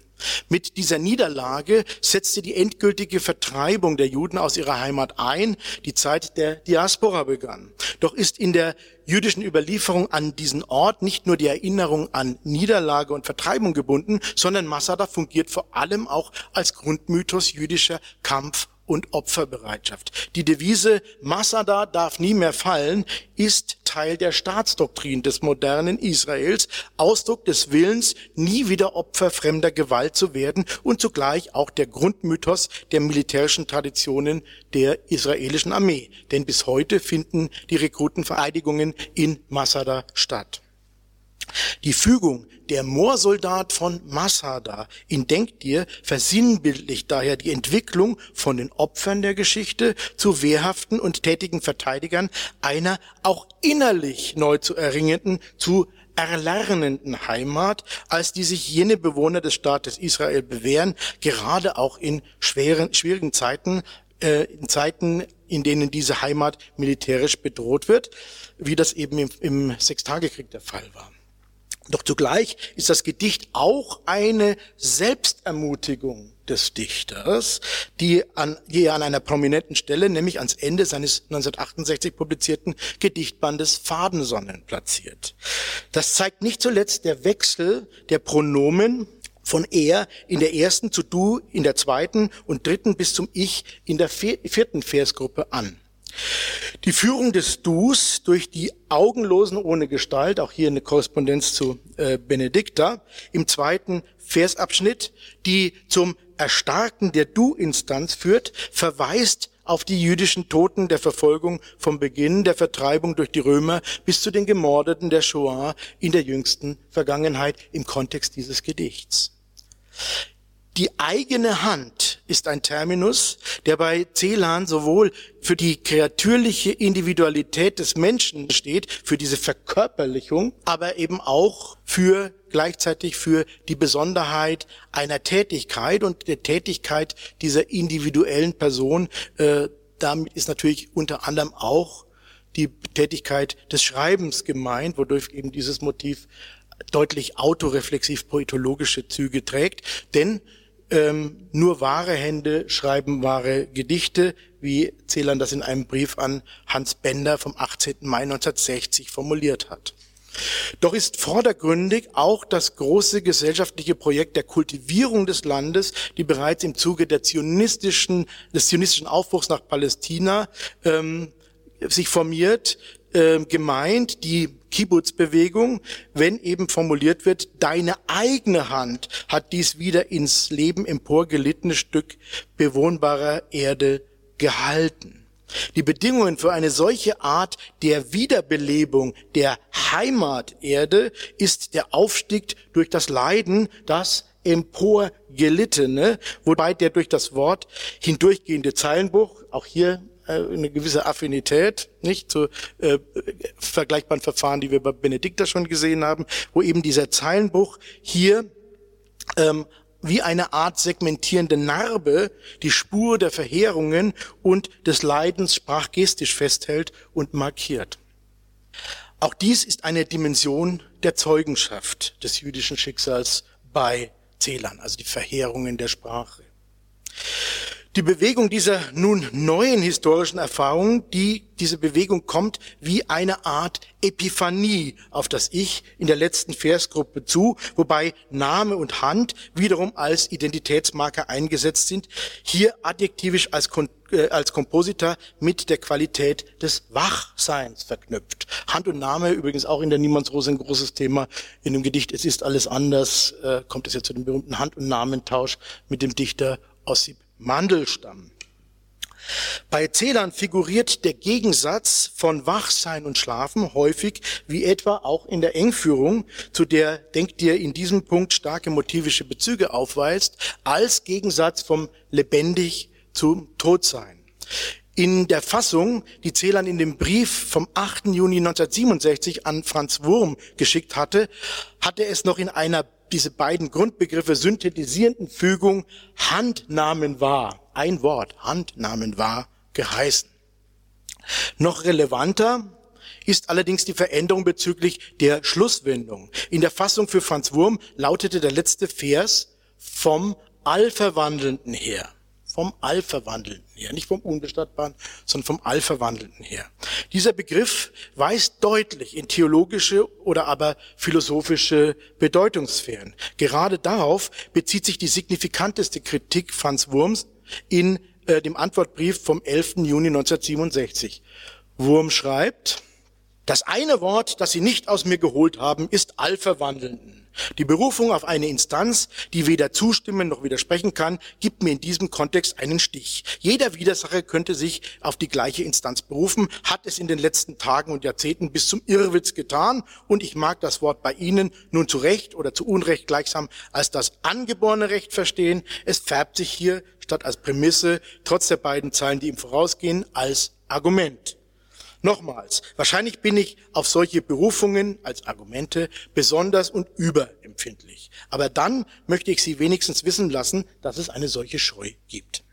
Mit dieser Niederlage setzte die endgültige Vertreibung der Juden aus ihrer Heimat ein, die Zeit der Diaspora begann. Doch ist in der jüdischen Überlieferung an diesen Ort nicht nur die Erinnerung an Niederlage und Vertreibung gebunden, sondern Masada fungiert vor allem auch als Grundmythos jüdischer Kampf und Opferbereitschaft. Die Devise Masada darf nie mehr fallen ist Teil der Staatsdoktrin des modernen Israels, Ausdruck des Willens, nie wieder Opfer fremder Gewalt zu werden und zugleich auch der Grundmythos der militärischen Traditionen der israelischen Armee. Denn bis heute finden die Rekrutenvereidigungen in Masada statt. Die Fügung der Moorsoldat von Masada in Denkdir versinnbildlicht daher die Entwicklung von den Opfern der Geschichte zu wehrhaften und tätigen Verteidigern einer auch innerlich neu zu erringenden, zu erlernenden Heimat, als die sich jene Bewohner des Staates Israel bewähren, gerade auch in schweren, schwierigen Zeiten, äh, in Zeiten, in denen diese Heimat militärisch bedroht wird, wie das eben im, im Sechstagekrieg der Fall war. Doch zugleich ist das Gedicht auch eine Selbstermutigung des Dichters, die, an, die er an einer prominenten Stelle, nämlich ans Ende seines 1968 publizierten Gedichtbandes Fadensonnen platziert. Das zeigt nicht zuletzt der Wechsel der Pronomen von er in der ersten zu du in der zweiten und dritten bis zum ich in der vierten Versgruppe an. Die Führung des Dus durch die Augenlosen ohne Gestalt, auch hier eine Korrespondenz zu äh, Benedikta, im zweiten Versabschnitt, die zum Erstarken der Du-Instanz führt, verweist auf die jüdischen Toten der Verfolgung vom Beginn der Vertreibung durch die Römer bis zu den Gemordeten der Shoah in der jüngsten Vergangenheit im Kontext dieses Gedichts. Die eigene Hand ist ein Terminus, der bei Celan sowohl für die kreatürliche Individualität des Menschen steht, für diese Verkörperlichung, aber eben auch für gleichzeitig für die Besonderheit einer Tätigkeit und der Tätigkeit dieser individuellen Person. Äh, damit ist natürlich unter anderem auch die Tätigkeit des Schreibens gemeint, wodurch eben dieses Motiv deutlich autoreflexiv poetologische Züge trägt. Denn ähm, nur wahre Hände schreiben wahre Gedichte, wie Celan das in einem Brief an Hans Bender vom 18. Mai 1960 formuliert hat. Doch ist vordergründig auch das große gesellschaftliche Projekt der Kultivierung des Landes, die bereits im Zuge der zionistischen, des zionistischen Aufbruchs nach Palästina ähm, sich formiert, äh, gemeint, die Kibbutz-Bewegung, wenn eben formuliert wird, deine eigene Hand hat dies wieder ins Leben emporgelittene Stück bewohnbarer Erde gehalten. Die Bedingungen für eine solche Art der Wiederbelebung der Heimaterde ist der Aufstieg durch das Leiden, das emporgelittene, wobei der durch das Wort hindurchgehende Zeilenbuch, auch hier eine gewisse Affinität, nicht zu äh, vergleichbaren Verfahren, die wir bei Benedikta schon gesehen haben, wo eben dieser Zeilenbruch hier ähm, wie eine Art segmentierende Narbe die Spur der Verheerungen und des Leidens sprachgestisch festhält und markiert. Auch dies ist eine Dimension der Zeugenschaft des jüdischen Schicksals bei Zählern, also die Verheerungen der Sprache. Die Bewegung dieser nun neuen historischen Erfahrungen, die, diese Bewegung kommt wie eine Art Epiphanie auf das Ich in der letzten Versgruppe zu, wobei Name und Hand wiederum als Identitätsmarker eingesetzt sind, hier adjektivisch als, äh, als Kompositor mit der Qualität des Wachseins verknüpft. Hand und Name übrigens auch in der Niemandsrose ein großes Thema in dem Gedicht Es ist alles anders, äh, kommt es ja zu dem berühmten Hand- und Namentausch mit dem Dichter Ossip Mandelstamm. Bei Zählern figuriert der Gegensatz von Wachsein und Schlafen häufig, wie etwa auch in der Engführung, zu der, denkt ihr, in diesem Punkt starke motivische Bezüge aufweist, als Gegensatz vom lebendig zum Todsein. In der Fassung, die Zählern in dem Brief vom 8. Juni 1967 an Franz Wurm geschickt hatte, hatte es noch in einer diese beiden Grundbegriffe synthetisierenden Fügung Handnamen war, ein Wort, Handnamen war, geheißen. Noch relevanter ist allerdings die Veränderung bezüglich der Schlusswendung. In der Fassung für Franz Wurm lautete der letzte Vers vom Allverwandelnden her vom Allverwandelnden her, nicht vom Unbestattbaren, sondern vom Allverwandelnden her. Dieser Begriff weist deutlich in theologische oder aber philosophische Bedeutungssphären. Gerade darauf bezieht sich die signifikanteste Kritik Franz Wurms in äh, dem Antwortbrief vom 11. Juni 1967. Wurm schreibt, das eine Wort, das Sie nicht aus mir geholt haben, ist Allverwandelnden. Die Berufung auf eine Instanz, die weder zustimmen noch widersprechen kann, gibt mir in diesem Kontext einen Stich. Jeder Widersacher könnte sich auf die gleiche Instanz berufen, hat es in den letzten Tagen und Jahrzehnten bis zum Irrwitz getan und ich mag das Wort bei Ihnen nun zu Recht oder zu Unrecht gleichsam als das angeborene Recht verstehen. Es färbt sich hier statt als Prämisse, trotz der beiden Zeilen, die ihm vorausgehen, als Argument. Nochmals, wahrscheinlich bin ich auf solche Berufungen als Argumente besonders und überempfindlich. Aber dann möchte ich Sie wenigstens wissen lassen, dass es eine solche Scheu gibt.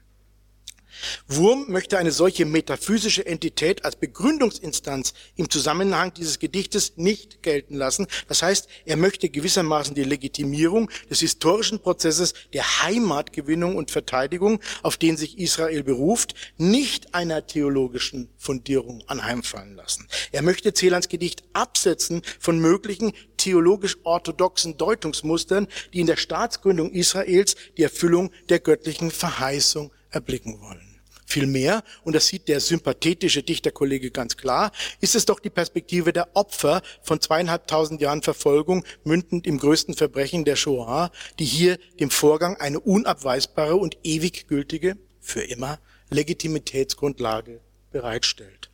Wurm möchte eine solche metaphysische Entität als Begründungsinstanz im Zusammenhang dieses Gedichtes nicht gelten lassen. Das heißt, er möchte gewissermaßen die Legitimierung des historischen Prozesses der Heimatgewinnung und Verteidigung, auf den sich Israel beruft, nicht einer theologischen Fundierung anheimfallen lassen. Er möchte Celans Gedicht absetzen von möglichen theologisch orthodoxen Deutungsmustern, die in der Staatsgründung Israels die Erfüllung der göttlichen Verheißung erblicken wollen. Vielmehr, und das sieht der sympathetische Dichterkollege ganz klar, ist es doch die Perspektive der Opfer von zweieinhalbtausend Jahren Verfolgung, mündend im größten Verbrechen der Shoah, die hier dem Vorgang eine unabweisbare und ewig gültige, für immer, Legitimitätsgrundlage bereitstellt.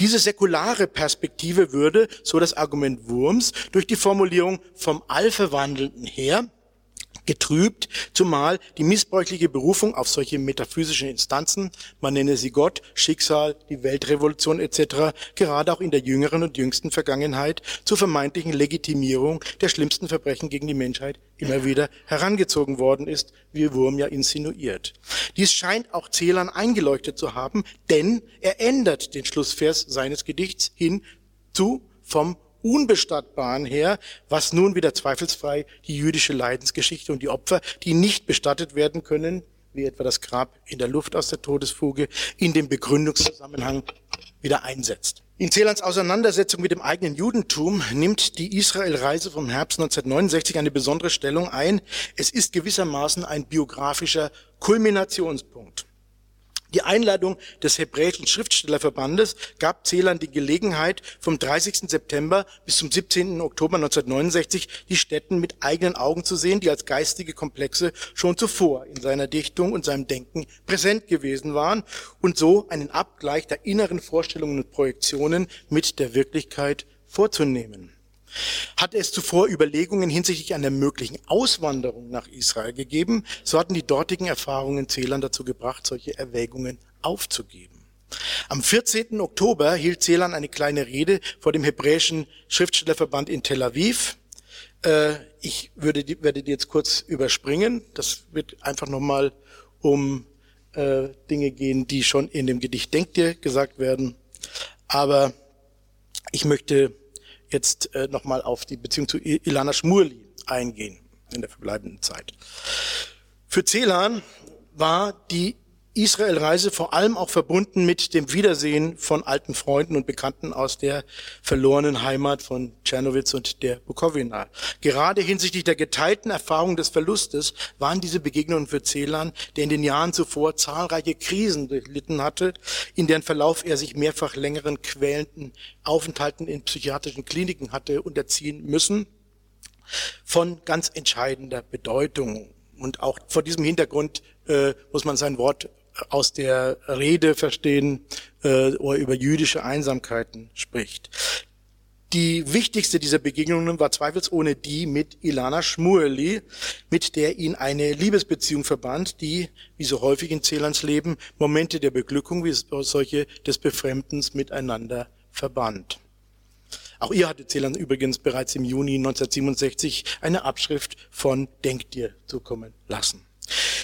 Diese säkulare Perspektive würde, so das Argument Wurms, durch die Formulierung vom Allverwandelnden her getrübt, zumal die missbräuchliche Berufung auf solche metaphysischen Instanzen, man nenne sie Gott, Schicksal, die Weltrevolution etc., gerade auch in der jüngeren und jüngsten Vergangenheit zur vermeintlichen Legitimierung der schlimmsten Verbrechen gegen die Menschheit immer wieder herangezogen worden ist, wie Wurm ja insinuiert. Dies scheint auch Zählern eingeleuchtet zu haben, denn er ändert den Schlussvers seines Gedichts hin zu vom Unbestattbaren her, was nun wieder zweifelsfrei die jüdische Leidensgeschichte und die Opfer, die nicht bestattet werden können, wie etwa das Grab in der Luft aus der Todesfuge, in dem Begründungszusammenhang wieder einsetzt. In Celans Auseinandersetzung mit dem eigenen Judentum nimmt die Israel-Reise vom Herbst 1969 eine besondere Stellung ein. Es ist gewissermaßen ein biografischer Kulminationspunkt. Die Einladung des Hebräischen Schriftstellerverbandes gab Zählern die Gelegenheit, vom 30. September bis zum 17. Oktober 1969 die Städten mit eigenen Augen zu sehen, die als geistige Komplexe schon zuvor in seiner Dichtung und seinem Denken präsent gewesen waren und so einen Abgleich der inneren Vorstellungen und Projektionen mit der Wirklichkeit vorzunehmen. Hatte es zuvor Überlegungen hinsichtlich einer möglichen Auswanderung nach Israel gegeben, so hatten die dortigen Erfahrungen Zählern dazu gebracht, solche Erwägungen aufzugeben. Am 14. Oktober hielt Zählern eine kleine Rede vor dem hebräischen Schriftstellerverband in Tel Aviv. Äh, ich würde werde die jetzt kurz überspringen. Das wird einfach nochmal um äh, Dinge gehen, die schon in dem Gedicht Denkt dir gesagt werden. Aber ich möchte jetzt äh, nochmal auf die Beziehung zu Ilana Schmurli eingehen in der verbleibenden Zeit. Für Celan war die Israel-Reise vor allem auch verbunden mit dem Wiedersehen von alten Freunden und Bekannten aus der verlorenen Heimat von Tschernowitz und der Bukowina. Gerade hinsichtlich der geteilten Erfahrung des Verlustes waren diese Begegnungen für Celan, der in den Jahren zuvor zahlreiche Krisen durchlitten hatte, in deren Verlauf er sich mehrfach längeren quälenden Aufenthalten in psychiatrischen Kliniken hatte unterziehen müssen, von ganz entscheidender Bedeutung. Und auch vor diesem Hintergrund äh, muss man sein Wort aus der Rede verstehen, äh, wo er über jüdische Einsamkeiten spricht. Die wichtigste dieser Begegnungen war zweifelsohne die mit Ilana Schmueli, mit der ihn eine Liebesbeziehung verband, die, wie so häufig in Celans Leben, Momente der Beglückung wie solche des Befremdens miteinander verband. Auch ihr hatte Celan übrigens bereits im Juni 1967 eine Abschrift von Denk dir zukommen lassen.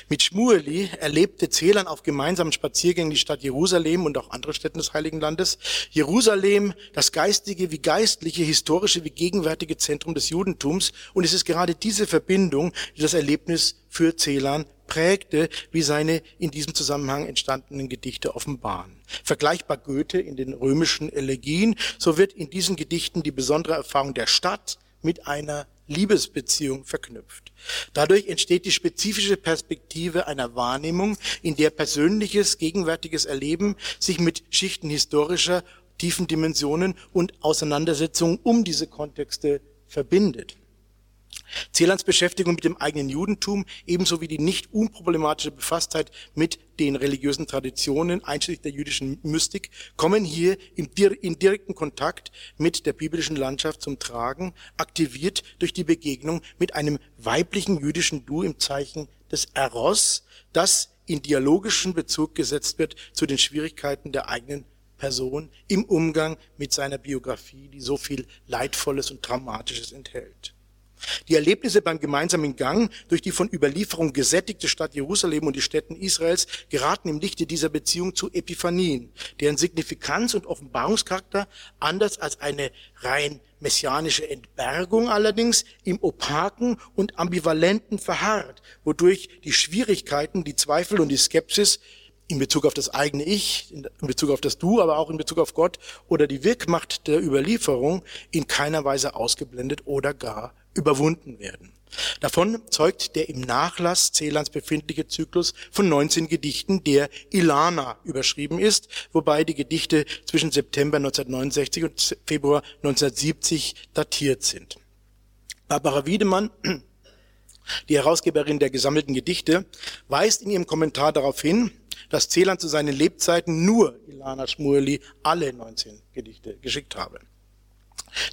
Mit Schmueli erlebte Celan auf gemeinsamen Spaziergängen die Stadt Jerusalem und auch andere Städte des Heiligen Landes. Jerusalem, das geistige wie geistliche, historische wie gegenwärtige Zentrum des Judentums. Und es ist gerade diese Verbindung, die das Erlebnis für Celan prägte, wie seine in diesem Zusammenhang entstandenen Gedichte offenbaren. Vergleichbar Goethe in den römischen Elegien, so wird in diesen Gedichten die besondere Erfahrung der Stadt mit einer Liebesbeziehung verknüpft. Dadurch entsteht die spezifische Perspektive einer Wahrnehmung, in der persönliches, gegenwärtiges Erleben sich mit Schichten historischer, tiefen Dimensionen und Auseinandersetzungen um diese Kontexte verbindet. Celans Beschäftigung mit dem eigenen Judentum ebenso wie die nicht unproblematische Befasstheit mit den religiösen Traditionen, einschließlich der jüdischen Mystik, kommen hier in, direkten Kontakt mit der biblischen Landschaft zum Tragen, aktiviert durch die Begegnung mit einem weiblichen jüdischen Du im Zeichen des Eros, das in dialogischen Bezug gesetzt wird zu den Schwierigkeiten der eigenen Person im Umgang mit seiner Biografie, die so viel Leidvolles und Dramatisches enthält. Die Erlebnisse beim gemeinsamen Gang durch die von Überlieferung gesättigte Stadt Jerusalem und die Städten Israels geraten im Lichte dieser Beziehung zu Epiphanien, deren Signifikanz und Offenbarungscharakter anders als eine rein messianische Entbergung allerdings im opaken und ambivalenten verharrt, wodurch die Schwierigkeiten, die Zweifel und die Skepsis in Bezug auf das eigene Ich, in Bezug auf das Du, aber auch in Bezug auf Gott oder die Wirkmacht der Überlieferung in keiner Weise ausgeblendet oder gar überwunden werden. Davon zeugt der im Nachlass Celans befindliche Zyklus von 19 Gedichten, der Ilana überschrieben ist, wobei die Gedichte zwischen September 1969 und Februar 1970 datiert sind. Barbara Wiedemann, die Herausgeberin der gesammelten Gedichte, weist in ihrem Kommentar darauf hin, dass Celan zu seinen Lebzeiten nur Ilana Schmueli alle 19 Gedichte geschickt habe.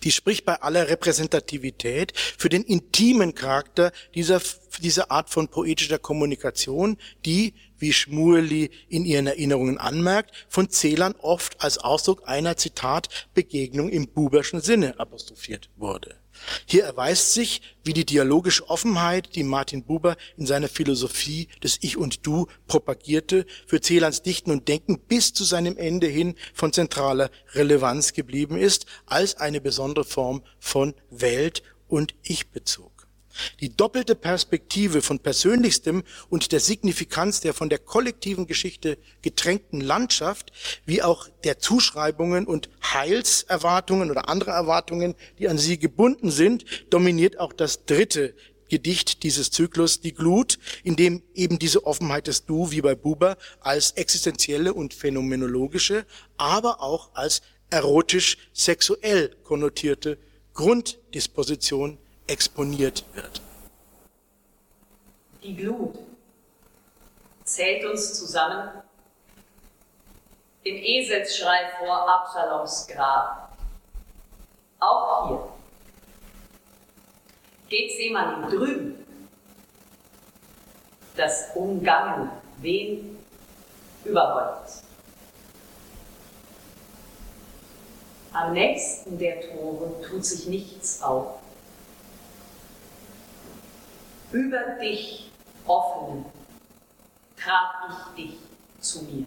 Die spricht bei aller Repräsentativität für den intimen Charakter dieser, dieser Art von poetischer Kommunikation, die, wie Schmueli in ihren Erinnerungen anmerkt, von Zählern oft als Ausdruck einer, Zitat, Begegnung im buberschen Sinne apostrophiert wurde. Hier erweist sich, wie die dialogische Offenheit, die Martin Buber in seiner Philosophie des Ich und Du propagierte, für Celans Dichten und Denken bis zu seinem Ende hin von zentraler Relevanz geblieben ist, als eine besondere Form von Welt- und Ich-Bezug. Die doppelte Perspektive von Persönlichstem und der Signifikanz der von der kollektiven Geschichte getränkten Landschaft, wie auch der Zuschreibungen und Heilserwartungen oder andere Erwartungen, die an sie gebunden sind, dominiert auch das dritte Gedicht dieses Zyklus, die Glut, in dem eben diese Offenheit des Du, wie bei Buber, als existenzielle und phänomenologische, aber auch als erotisch-sexuell konnotierte Grunddisposition exponiert wird. Die Glut zählt uns zusammen im Eselsschrei vor Absaloms Grab. Auch hier geht Seemann drüben, das umgangen wen überrollt. Am nächsten der Tore tut sich nichts auf über dich offenen, traf ich dich zu mir.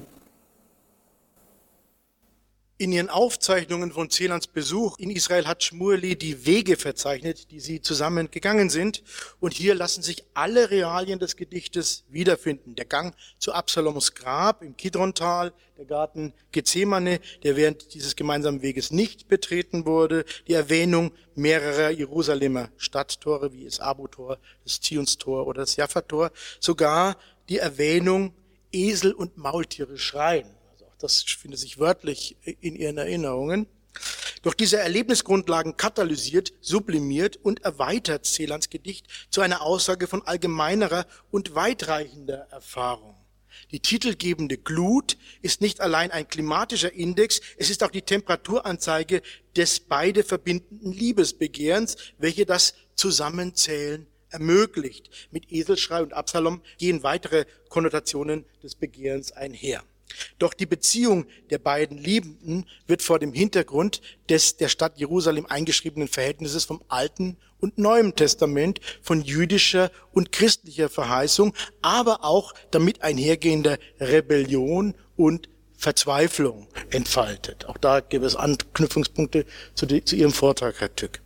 In ihren Aufzeichnungen von Celans Besuch in Israel hat Schmueli die Wege verzeichnet, die sie zusammen gegangen sind. Und hier lassen sich alle Realien des Gedichtes wiederfinden. Der Gang zu Absaloms Grab im Kidrontal, der Garten Gethsemane, der während dieses gemeinsamen Weges nicht betreten wurde, die Erwähnung mehrerer Jerusalemer Stadttore wie das Abu-Tor, das Zionstor oder das Jaffa-Tor, sogar die Erwähnung Esel und Maultiere schreien das findet sich wörtlich in ihren Erinnerungen. Doch diese Erlebnisgrundlagen katalysiert, sublimiert und erweitert Celans Gedicht zu einer Aussage von allgemeinerer und weitreichender Erfahrung. Die titelgebende Glut ist nicht allein ein klimatischer Index, es ist auch die Temperaturanzeige des beide verbindenden Liebesbegehrens, welche das Zusammenzählen ermöglicht. Mit Eselschrei und Absalom gehen weitere Konnotationen des Begehrens einher. Doch die Beziehung der beiden Liebenden wird vor dem Hintergrund des der Stadt Jerusalem eingeschriebenen Verhältnisses vom Alten und Neuen Testament, von jüdischer und christlicher Verheißung, aber auch damit einhergehender Rebellion und Verzweiflung entfaltet. Auch da gäbe es Anknüpfungspunkte zu, die, zu Ihrem Vortrag, Herr Tück.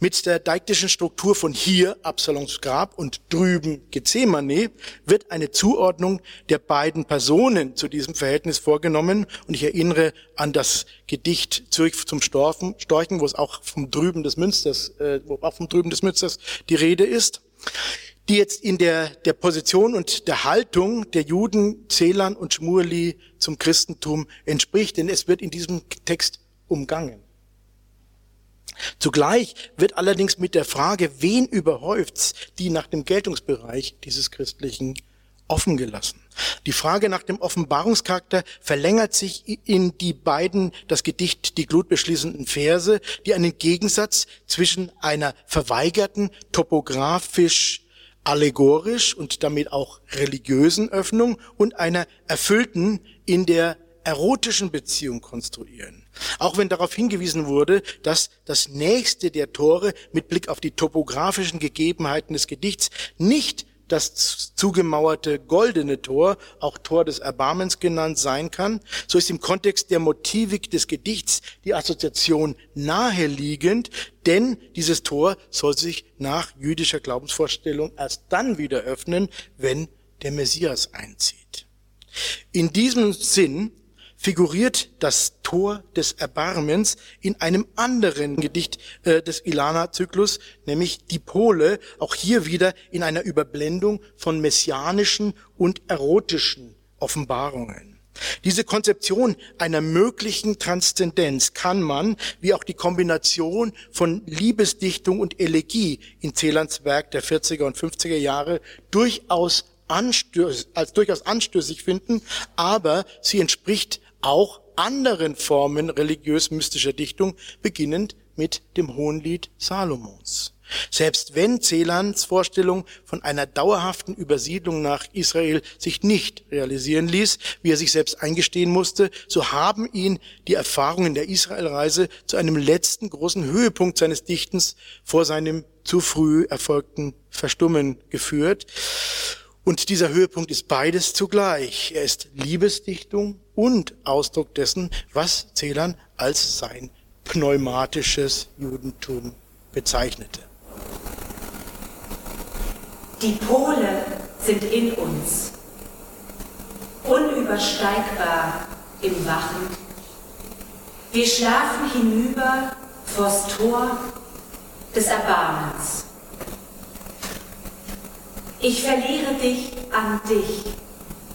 Mit der deiktischen Struktur von hier Absalons Grab und drüben Gethsemane wird eine Zuordnung der beiden Personen zu diesem Verhältnis vorgenommen. Und ich erinnere an das Gedicht Zürich zum Storchen, wo es auch vom drüben des Münsters, äh, wo auch vom drüben des Münsters die Rede ist die jetzt in der, der Position und der Haltung der Juden, Zählern und Schmueli zum Christentum entspricht, denn es wird in diesem Text umgangen. Zugleich wird allerdings mit der Frage, wen überhäuft's, die nach dem Geltungsbereich dieses Christlichen offen gelassen. Die Frage nach dem Offenbarungscharakter verlängert sich in die beiden das Gedicht die Glut beschließenden Verse, die einen Gegensatz zwischen einer verweigerten, topografisch allegorisch und damit auch religiösen Öffnung und einer erfüllten in der erotischen Beziehung konstruieren. Auch wenn darauf hingewiesen wurde, dass das nächste der Tore mit Blick auf die topografischen Gegebenheiten des Gedichts nicht das zugemauerte goldene Tor, auch Tor des Erbarmens genannt sein kann, so ist im Kontext der Motivik des Gedichts die Assoziation naheliegend, denn dieses Tor soll sich nach jüdischer Glaubensvorstellung erst dann wieder öffnen, wenn der Messias einzieht. In diesem Sinn figuriert das Tor des Erbarmens in einem anderen Gedicht äh, des Ilana-Zyklus, nämlich die Pole, auch hier wieder in einer Überblendung von messianischen und erotischen Offenbarungen. Diese Konzeption einer möglichen Transzendenz kann man, wie auch die Kombination von Liebesdichtung und Elegie in Celans Werk der 40er und 50er Jahre durchaus als durchaus anstößig finden, aber sie entspricht auch anderen Formen religiös-mystischer Dichtung, beginnend mit dem Hohenlied Salomons. Selbst wenn Celans Vorstellung von einer dauerhaften Übersiedlung nach Israel sich nicht realisieren ließ, wie er sich selbst eingestehen musste, so haben ihn die Erfahrungen der Israelreise zu einem letzten großen Höhepunkt seines Dichtens vor seinem zu früh erfolgten Verstummen geführt. Und dieser Höhepunkt ist beides zugleich. Er ist Liebesdichtung und Ausdruck dessen, was Celan als sein pneumatisches Judentum bezeichnete. Die Pole sind in uns, unübersteigbar im Wachen. Wir schlafen hinüber vors Tor des Erbarmens. Ich verliere dich an dich.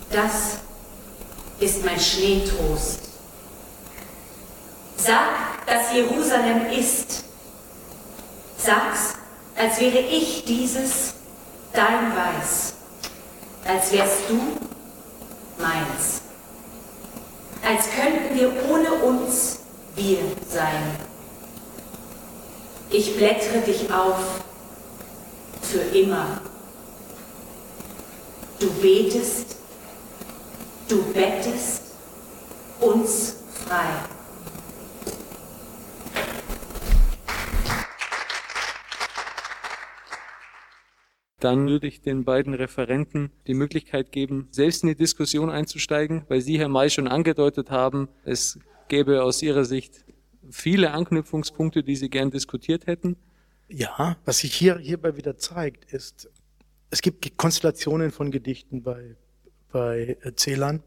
Das ist mein Schneetrost. Sag, dass Jerusalem ist. Sag's, als wäre ich dieses dein Weiß, als wärst du meins, als könnten wir ohne uns wir sein. Ich blättere dich auf für immer. Du betest, du bettest uns frei. dann würde ich den beiden Referenten die Möglichkeit geben, selbst in die Diskussion einzusteigen, weil Sie, Herr May, schon angedeutet haben, es gäbe aus Ihrer Sicht viele Anknüpfungspunkte, die Sie gern diskutiert hätten. Ja, was sich hier hierbei wieder zeigt, ist, es gibt Konstellationen von Gedichten bei, bei äh, Zählern,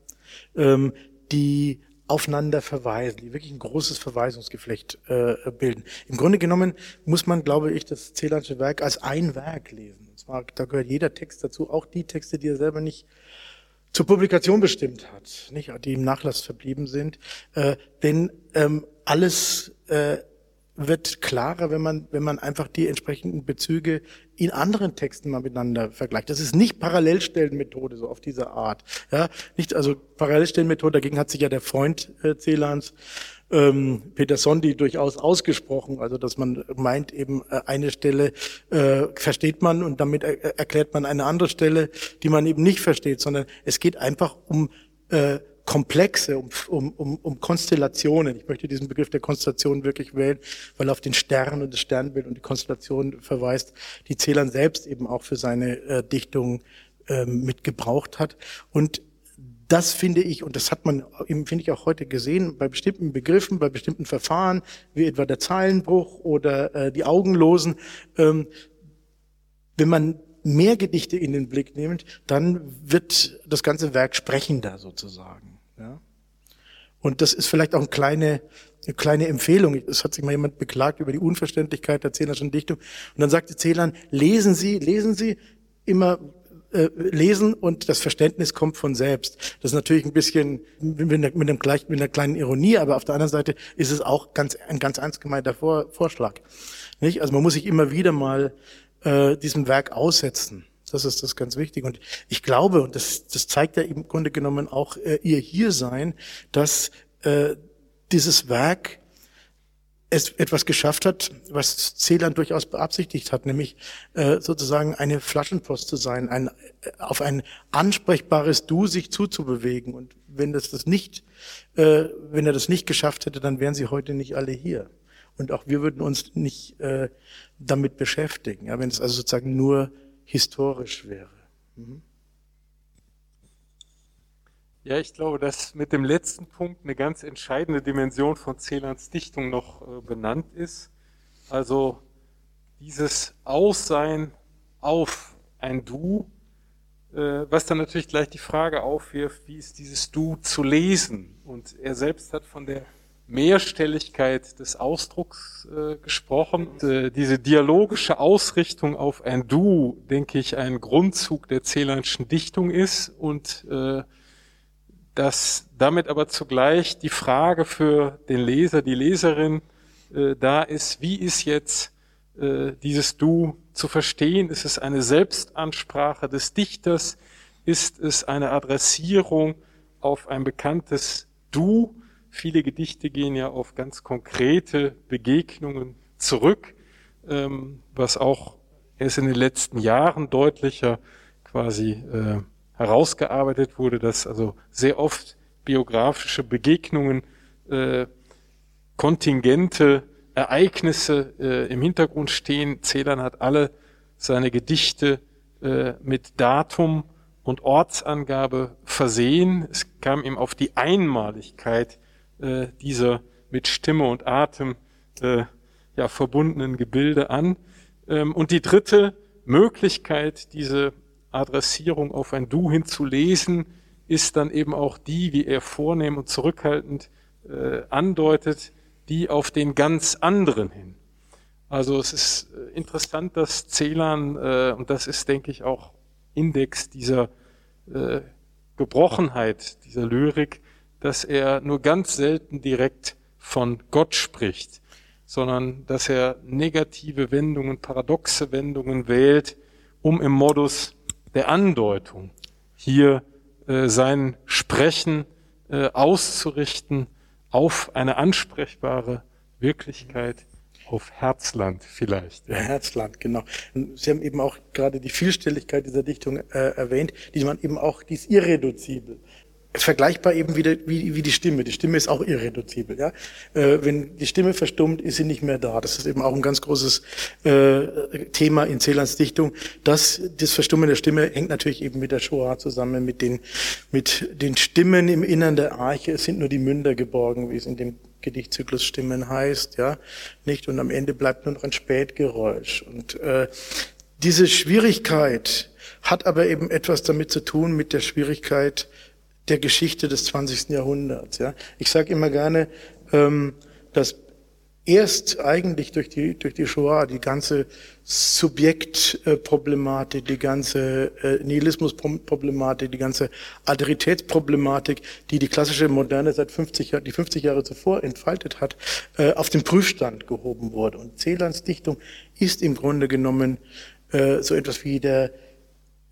ähm, die aufeinander verweisen, die wirklich ein großes Verweisungsgeflecht äh, bilden. Im Grunde genommen muss man, glaube ich, das Zählansche Werk als ein Werk lesen. Und zwar, da gehört jeder Text dazu, auch die Texte, die er selber nicht zur Publikation bestimmt hat, nicht, die im Nachlass verblieben sind. Äh, denn ähm, alles äh, wird klarer, wenn man, wenn man einfach die entsprechenden Bezüge in anderen Texten mal miteinander vergleicht. Das ist nicht Parallelstellenmethode so auf diese Art. Ja, nicht, also Parallelstellenmethode, dagegen hat sich ja der Freund äh, Celans, ähm, Peter Sondi durchaus ausgesprochen, also dass man meint eben äh, eine Stelle äh, versteht man und damit er erklärt man eine andere Stelle, die man eben nicht versteht, sondern es geht einfach um äh, Komplexe, um, um, um, um Konstellationen. Ich möchte diesen Begriff der Konstellation wirklich wählen, weil auf den Stern und das Sternbild und die Konstellation verweist, die Celan selbst eben auch für seine äh, Dichtung äh, mitgebraucht hat. Und das finde ich, und das hat man, finde ich auch heute gesehen, bei bestimmten Begriffen, bei bestimmten Verfahren, wie etwa der Zeilenbruch oder äh, die Augenlosen, ähm, wenn man mehr Gedichte in den Blick nimmt, dann wird das ganze Werk sprechender sozusagen. Ja? Und das ist vielleicht auch eine kleine, eine kleine Empfehlung. Es hat sich mal jemand beklagt über die Unverständlichkeit der Zehnerschen Dichtung. Und dann sagte Celan, lesen Sie, lesen Sie immer äh, lesen und das Verständnis kommt von selbst. Das ist natürlich ein bisschen mit, einer, mit, mit einer kleinen Ironie, aber auf der anderen Seite ist es auch ganz, ein ganz ernst gemeinter Vor, Vorschlag. Nicht? Also man muss sich immer wieder mal äh, diesem Werk aussetzen. Das ist das ganz wichtig. Und ich glaube, und das, das zeigt ja im Grunde genommen auch äh, ihr Hiersein, dass äh, dieses Werk es etwas geschafft hat, was Celan durchaus beabsichtigt hat, nämlich äh, sozusagen eine Flaschenpost zu sein, ein, äh, auf ein ansprechbares Du sich zuzubewegen. Und wenn das, das nicht, äh, wenn er das nicht geschafft hätte, dann wären sie heute nicht alle hier. Und auch wir würden uns nicht äh, damit beschäftigen. Ja, wenn es also sozusagen nur historisch wäre. Mhm. Ja, ich glaube, dass mit dem letzten Punkt eine ganz entscheidende Dimension von Celans Dichtung noch äh, benannt ist. Also dieses Aussein auf ein Du, äh, was dann natürlich gleich die Frage aufwirft, wie ist dieses Du zu lesen? Und er selbst hat von der Mehrstelligkeit des Ausdrucks äh, gesprochen. Äh, diese dialogische Ausrichtung auf ein Du, denke ich, ein Grundzug der Celanschen Dichtung ist und äh, dass damit aber zugleich die Frage für den Leser, die Leserin äh, da ist, wie ist jetzt äh, dieses Du zu verstehen? Ist es eine Selbstansprache des Dichters? Ist es eine Adressierung auf ein bekanntes Du? Viele Gedichte gehen ja auf ganz konkrete Begegnungen zurück, ähm, was auch erst in den letzten Jahren deutlicher quasi äh, herausgearbeitet wurde, dass also sehr oft biografische Begegnungen, äh, kontingente Ereignisse äh, im Hintergrund stehen. Celan hat alle seine Gedichte äh, mit Datum und Ortsangabe versehen. Es kam ihm auf die Einmaligkeit äh, dieser mit Stimme und Atem äh, ja, verbundenen Gebilde an. Ähm, und die dritte Möglichkeit, diese Adressierung auf ein Du hinzulesen, ist dann eben auch die, wie er vornehm und zurückhaltend äh, andeutet, die auf den ganz anderen hin. Also es ist äh, interessant, dass Celan, äh, und das ist, denke ich, auch Index dieser äh, Gebrochenheit, dieser Lyrik, dass er nur ganz selten direkt von Gott spricht, sondern dass er negative Wendungen, paradoxe Wendungen wählt, um im Modus der Andeutung hier äh, sein Sprechen äh, auszurichten auf eine ansprechbare Wirklichkeit, auf Herzland vielleicht. Ja. Herzland, genau. Sie haben eben auch gerade die Vielstelligkeit dieser Dichtung äh, erwähnt, die man eben auch, die ist irreduzibel vergleichbar eben wieder wie, wie die Stimme. Die Stimme ist auch irreduzibel. Ja? Äh, wenn die Stimme verstummt, ist sie nicht mehr da. Das ist eben auch ein ganz großes äh, Thema in Celans Dichtung. Das, das Verstummen der Stimme hängt natürlich eben mit der Shoah zusammen, mit den, mit den Stimmen im Innern der Arche. Es sind nur die Münder geborgen, wie es in dem Gedichtzyklus Stimmen heißt, ja, nicht? Und am Ende bleibt nur noch ein Spätgeräusch. Und äh, diese Schwierigkeit hat aber eben etwas damit zu tun mit der Schwierigkeit der Geschichte des 20. Jahrhunderts. Ja. Ich sage immer gerne, ähm, dass erst eigentlich durch die, durch die Shoah die ganze Subjektproblematik, die ganze äh, Nihilismusproblematik, die ganze Alteritätsproblematik, die die klassische Moderne seit 50 Jahren, die 50 Jahre zuvor entfaltet hat, äh, auf den Prüfstand gehoben wurde. Und Celans Dichtung ist im Grunde genommen äh, so etwas wie der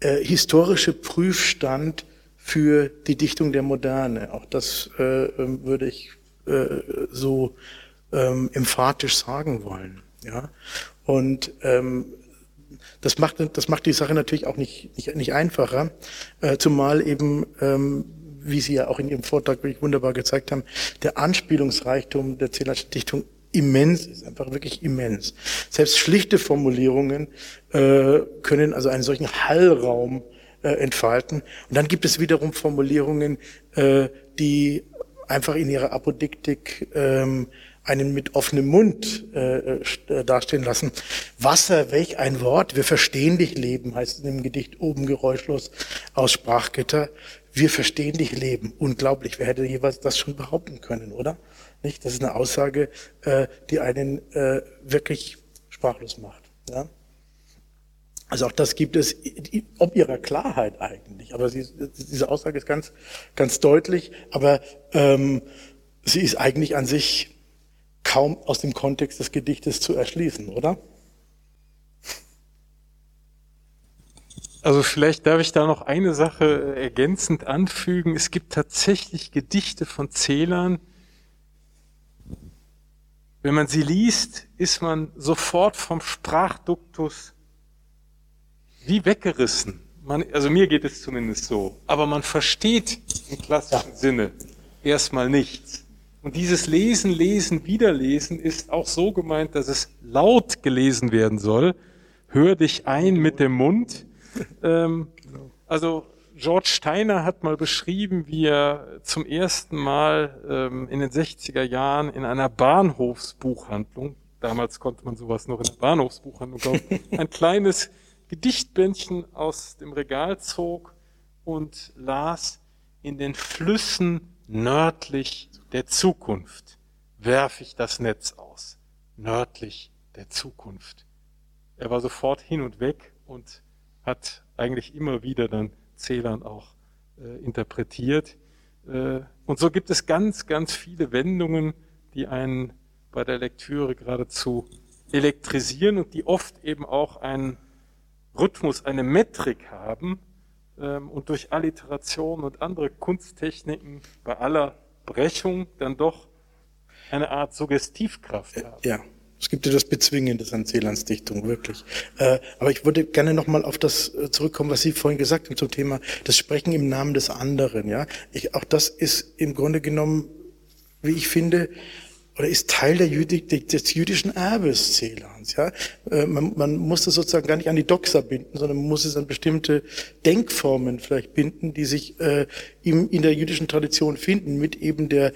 historische Prüfstand für die Dichtung der Moderne. Auch das äh, ähm, würde ich äh, so ähm, emphatisch sagen wollen. Ja? Und ähm, das macht, das macht die Sache natürlich auch nicht, nicht, nicht einfacher, äh, zumal eben, ähm, wie Sie ja auch in Ihrem Vortrag wirklich wunderbar gezeigt haben, der Anspielungsreichtum der Zählerschen Dichtung immens ist, einfach wirklich immens. Selbst schlichte Formulierungen äh, können also einen solchen Hallraum äh, entfalten. Und dann gibt es wiederum Formulierungen, äh, die einfach in ihrer Apodiktik ähm, einen mit offenem Mund äh, äh, dastehen lassen. Wasser, welch ein Wort, wir verstehen dich leben, heißt es in dem Gedicht oben geräuschlos aus Sprachgitter. Wir verstehen dich leben. Unglaublich, wer hätte jeweils das schon behaupten können, oder? Nicht? Das ist eine Aussage, äh, die einen äh, wirklich sprachlos macht. Ja? Also auch das gibt es, ob ihrer Klarheit eigentlich. Aber sie, diese Aussage ist ganz, ganz deutlich, aber ähm, sie ist eigentlich an sich kaum aus dem Kontext des Gedichtes zu erschließen, oder? Also vielleicht darf ich da noch eine Sache äh, ergänzend anfügen. Es gibt tatsächlich Gedichte von Zählern. Wenn man sie liest, ist man sofort vom Sprachduktus wie weggerissen. Man, also mir geht es zumindest so. Aber man versteht im klassischen ja. Sinne erstmal nichts. Und dieses Lesen, Lesen, Wiederlesen ist auch so gemeint, dass es laut gelesen werden soll. Hör dich ein mit dem Mund. Ähm, also George Steiner hat mal beschrieben, wie er zum ersten Mal ähm, in den 60er Jahren in einer Bahnhofsbuchhandlung, damals konnte man sowas noch in der Bahnhofsbuchhandlung kaufen, ein kleines Gedichtbändchen aus dem Regal zog und las in den Flüssen nördlich der Zukunft werfe ich das Netz aus. Nördlich der Zukunft. Er war sofort hin und weg und hat eigentlich immer wieder dann Zählern auch äh, interpretiert. Äh, und so gibt es ganz, ganz viele Wendungen, die einen bei der Lektüre geradezu elektrisieren und die oft eben auch einen Rhythmus, eine Metrik haben ähm, und durch Alliteration und andere Kunsttechniken bei aller Brechung dann doch eine Art Suggestivkraft haben. Ja. Es gibt ja das Bezwingende an Celans Dichtung, wirklich. Äh, aber ich würde gerne nochmal auf das äh, zurückkommen, was Sie vorhin gesagt haben zum Thema das Sprechen im Namen des anderen. Ja, ich, auch das ist im Grunde genommen, wie ich finde, oder ist Teil der Jüdi, des jüdischen Erbes Celans. Ja? Äh, man, man muss das sozusagen gar nicht an die Doxa binden, sondern man muss es an bestimmte Denkformen vielleicht binden, die sich äh, im, in der jüdischen Tradition finden, mit eben der,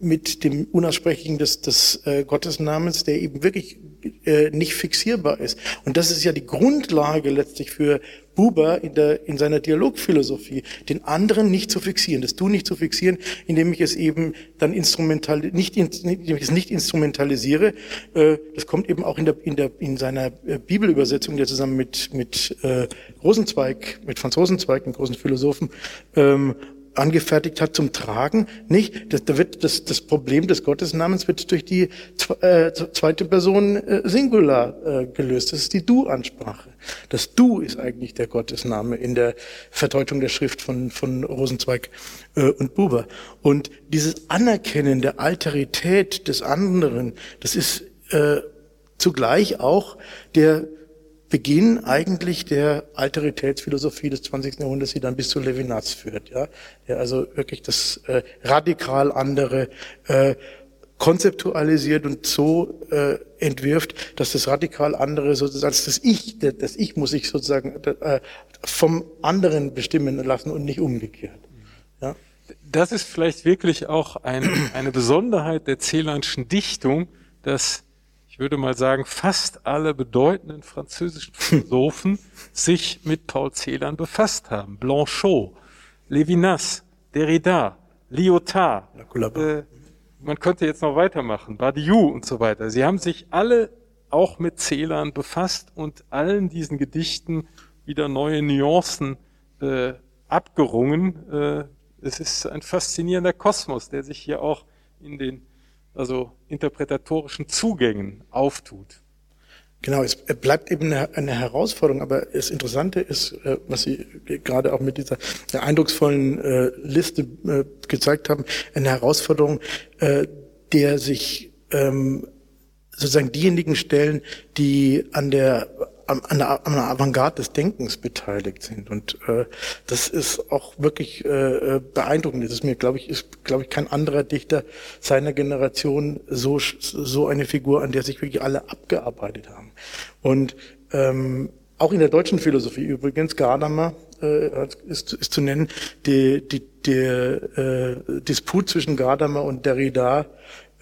mit dem Unaussprechlichen des, des äh, Gottesnamens, der eben wirklich äh, nicht fixierbar ist. Und das ist ja die Grundlage letztlich für Buber in, der, in seiner Dialogphilosophie, den anderen nicht zu fixieren, das Du nicht zu fixieren, indem ich es eben dann instrumental, nicht, indem ich es nicht instrumentalisiere. Äh, das kommt eben auch in, der, in, der, in seiner äh, Bibelübersetzung, der zusammen mit, mit äh, Rosenzweig, mit Franz Rosenzweig, einem großen Philosophen, ähm, angefertigt hat zum Tragen, nicht? Da wird das, das Problem des Gottesnamens wird durch die äh, zweite Person äh, Singular äh, gelöst. Das ist die Du-Ansprache. Das Du ist eigentlich der Gottesname in der Verdeutung der Schrift von, von Rosenzweig und Buber. Und dieses Anerkennen der Alterität des anderen, das ist äh, zugleich auch der Beginn eigentlich der Alteritätsphilosophie des 20. Jahrhunderts, die dann bis zu Levinas führt, ja, der also wirklich das äh, radikal andere äh, konzeptualisiert und so äh, entwirft, dass das radikal andere sozusagen das Ich, das Ich muss sich sozusagen äh, vom anderen bestimmen lassen und nicht umgekehrt. Ja. Das ist vielleicht wirklich auch ein, eine Besonderheit der Celanschen Dichtung, dass ich würde mal sagen, fast alle bedeutenden französischen Philosophen sich mit Paul Celan befasst haben. Blanchot, Levinas, Derrida, Lyotard, äh, man könnte jetzt noch weitermachen, Badiou und so weiter. Sie haben sich alle auch mit Celan befasst und allen diesen Gedichten wieder neue Nuancen äh, abgerungen. Äh, es ist ein faszinierender Kosmos, der sich hier auch in den also interpretatorischen Zugängen auftut. Genau, es bleibt eben eine, Herausforderung, aber das Interessante ist, äh, was Sie gerade auch mit dieser eindrucksvollen äh, Liste äh, gezeigt haben, eine Herausforderung, der sich ähm, sozusagen diejenigen stellen, die an der an der, an der Avantgarde des Denkens beteiligt sind. Und äh, das ist auch wirklich äh, beeindruckend. Das ist mir, glaube ich, ist, glaube ich, kein anderer Dichter seiner Generation so, so eine Figur, an der sich wirklich alle abgearbeitet haben. Und ähm, auch in der deutschen Philosophie übrigens, Gadamer äh, ist, ist zu nennen, die, die, der äh, Disput zwischen Gadamer und Derrida äh,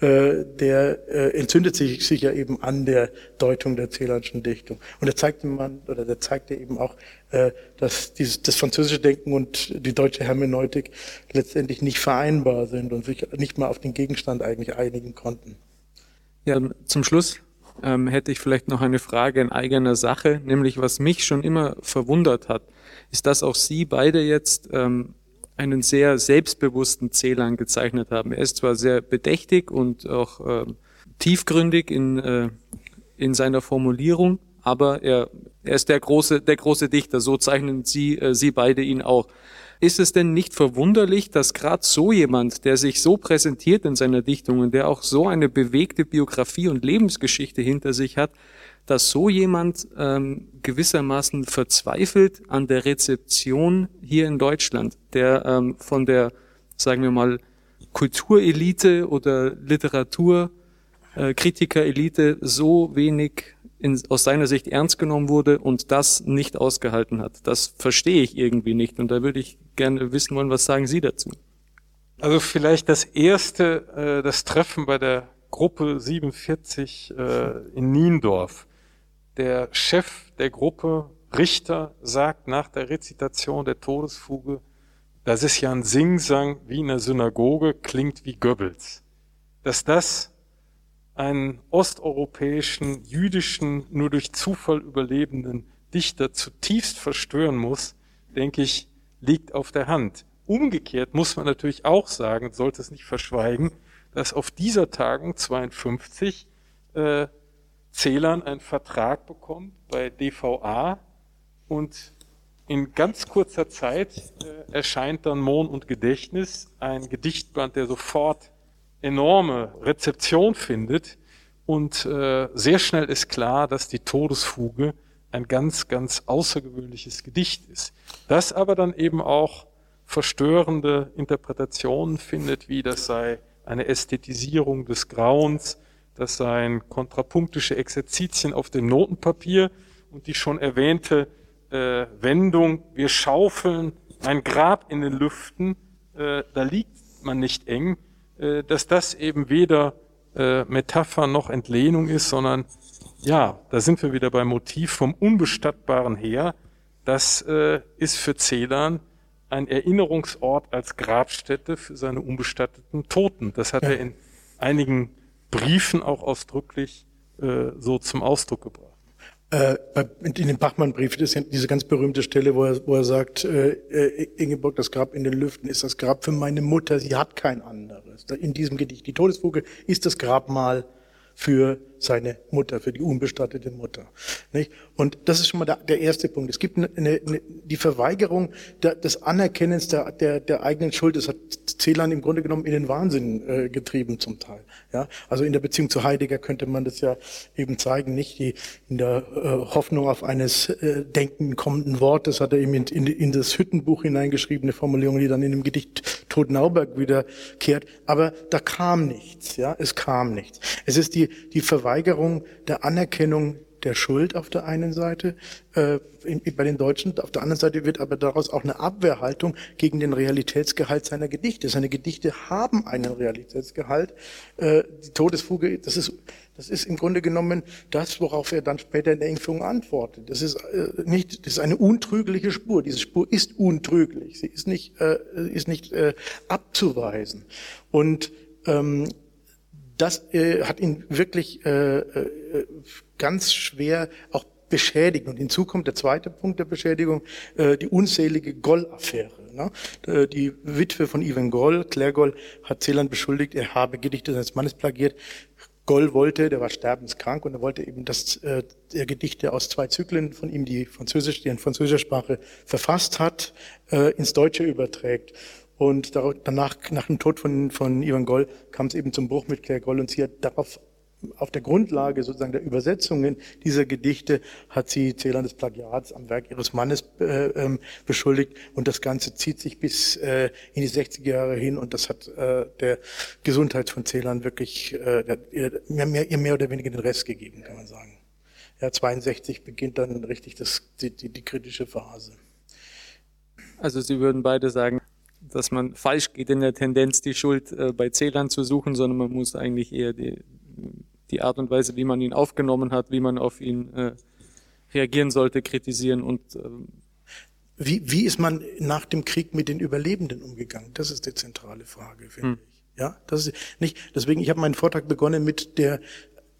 der äh, entzündet sich, sich ja eben an der Deutung der Celanschen Dichtung. Und er zeigte man, oder der zeigte eben auch, äh, dass dieses, das französische Denken und die deutsche Hermeneutik letztendlich nicht vereinbar sind und sich nicht mal auf den Gegenstand eigentlich einigen konnten. Ja, zum Schluss ähm, hätte ich vielleicht noch eine Frage in eigener Sache, nämlich was mich schon immer verwundert hat, ist, dass auch Sie beide jetzt ähm, einen sehr selbstbewussten Celan gezeichnet haben. Er ist zwar sehr bedächtig und auch äh, tiefgründig in, äh, in seiner Formulierung, aber er, er ist der große, der große Dichter. So zeichnen Sie, äh, Sie beide ihn auch. Ist es denn nicht verwunderlich, dass gerade so jemand, der sich so präsentiert in seiner Dichtung und der auch so eine bewegte Biografie und Lebensgeschichte hinter sich hat, dass so jemand ähm, gewissermaßen verzweifelt an der Rezeption hier in Deutschland, der ähm, von der, sagen wir mal, Kulturelite oder Literaturkritikerelite äh, so wenig in, aus seiner Sicht ernst genommen wurde und das nicht ausgehalten hat. Das verstehe ich irgendwie nicht und da würde ich gerne wissen wollen, was sagen Sie dazu? Also vielleicht das erste, äh, das Treffen bei der Gruppe 47 äh, in Niendorf. Der Chef der Gruppe, Richter, sagt nach der Rezitation der Todesfuge, das ist ja ein Singsang wie in der Synagoge, klingt wie Goebbels. Dass das einen osteuropäischen, jüdischen, nur durch Zufall überlebenden Dichter zutiefst verstören muss, denke ich, liegt auf der Hand. Umgekehrt muss man natürlich auch sagen, sollte es nicht verschweigen, dass auf dieser Tagung 52 äh, Celan einen Vertrag bekommt bei DVA und in ganz kurzer Zeit äh, erscheint dann Mohn und Gedächtnis, ein Gedichtband, der sofort enorme Rezeption findet und äh, sehr schnell ist klar, dass die Todesfuge ein ganz, ganz außergewöhnliches Gedicht ist. Das aber dann eben auch verstörende Interpretationen findet, wie das sei eine Ästhetisierung des Grauens, das seien kontrapunktische Exerzitien auf dem Notenpapier und die schon erwähnte äh, Wendung, wir schaufeln ein Grab in den Lüften, äh, da liegt man nicht eng, äh, dass das eben weder äh, Metapher noch Entlehnung ist, sondern ja, da sind wir wieder beim Motiv vom Unbestattbaren her. Das äh, ist für Celan ein Erinnerungsort als Grabstätte für seine unbestatteten Toten. Das hat ja. er in einigen Briefen auch ausdrücklich äh, so zum Ausdruck gebracht. Äh, in dem Bachmann-Brief ist ja diese ganz berühmte Stelle, wo er, wo er sagt, äh, äh, Ingeborg, das Grab in den Lüften ist das Grab für meine Mutter, sie hat kein anderes. In diesem Gedicht, die Todesfuge ist das Grabmal für seine Mutter, für die unbestattete Mutter. Nicht? Und das ist schon mal der, der erste Punkt. Es gibt eine, eine, die Verweigerung der, des Anerkennens der, der, der eigenen Schuld. Das hat Celan im Grunde genommen in den Wahnsinn äh, getrieben zum Teil. Ja, also in der Beziehung zu Heidegger könnte man das ja eben zeigen, nicht die in der äh, Hoffnung auf eines äh, denken kommenden Wortes hat er eben in, in, in das Hüttenbuch hineingeschriebene Formulierung, die dann in dem Gedicht Tod Nauberg wiederkehrt. Aber da kam nichts. Ja, es kam nichts. Es ist die die Verweigerung der Anerkennung der Schuld auf der einen Seite äh, in, bei den Deutschen, auf der anderen Seite wird aber daraus auch eine Abwehrhaltung gegen den Realitätsgehalt seiner Gedichte. Seine Gedichte haben einen Realitätsgehalt. Äh, die Todesfuge, das ist das ist im Grunde genommen das, worauf er dann später in der Impfung antwortet. Das ist äh, nicht, das ist eine untrügliche Spur. Diese Spur ist untrüglich. Sie ist nicht, äh, ist nicht äh, abzuweisen. Und ähm, das äh, hat ihn wirklich äh, äh, ganz schwer auch beschädigt. Und hinzu kommt der zweite Punkt der Beschädigung, äh, die unzählige Goll-Affäre. Ne? Äh, die Witwe von Ivan Goll, Claire Goll, hat Celan beschuldigt, er habe Gedichte seines Mannes plagiert. Goll wollte, der war sterbenskrank und er wollte eben, dass äh, der Gedichte aus zwei Zyklen von ihm, die Französisch, die in französischer Sprache verfasst hat, äh, ins Deutsche überträgt. Und danach, nach dem Tod von, von Ivan Goll, kam es eben zum Bruch mit Claire Goll und sie hat darauf, auf der Grundlage sozusagen der Übersetzungen dieser Gedichte, hat sie Celan des Plagiats am Werk ihres Mannes äh, ähm, beschuldigt. Und das Ganze zieht sich bis äh, in die 60er Jahre hin und das hat äh, der Gesundheit von Celan wirklich äh, ihr, mehr, ihr mehr oder weniger den Rest gegeben, kann man sagen. Ja, 62 beginnt dann richtig das, die, die, die kritische Phase. Also Sie würden beide sagen, dass man falsch geht in der Tendenz, die Schuld äh, bei Zählern zu suchen, sondern man muss eigentlich eher die, die Art und Weise, wie man ihn aufgenommen hat, wie man auf ihn äh, reagieren sollte, kritisieren und ähm, wie, wie ist man nach dem Krieg mit den Überlebenden umgegangen? Das ist die zentrale Frage, finde hm. ich. Ja, das ist nicht. Deswegen, ich habe meinen Vortrag begonnen mit der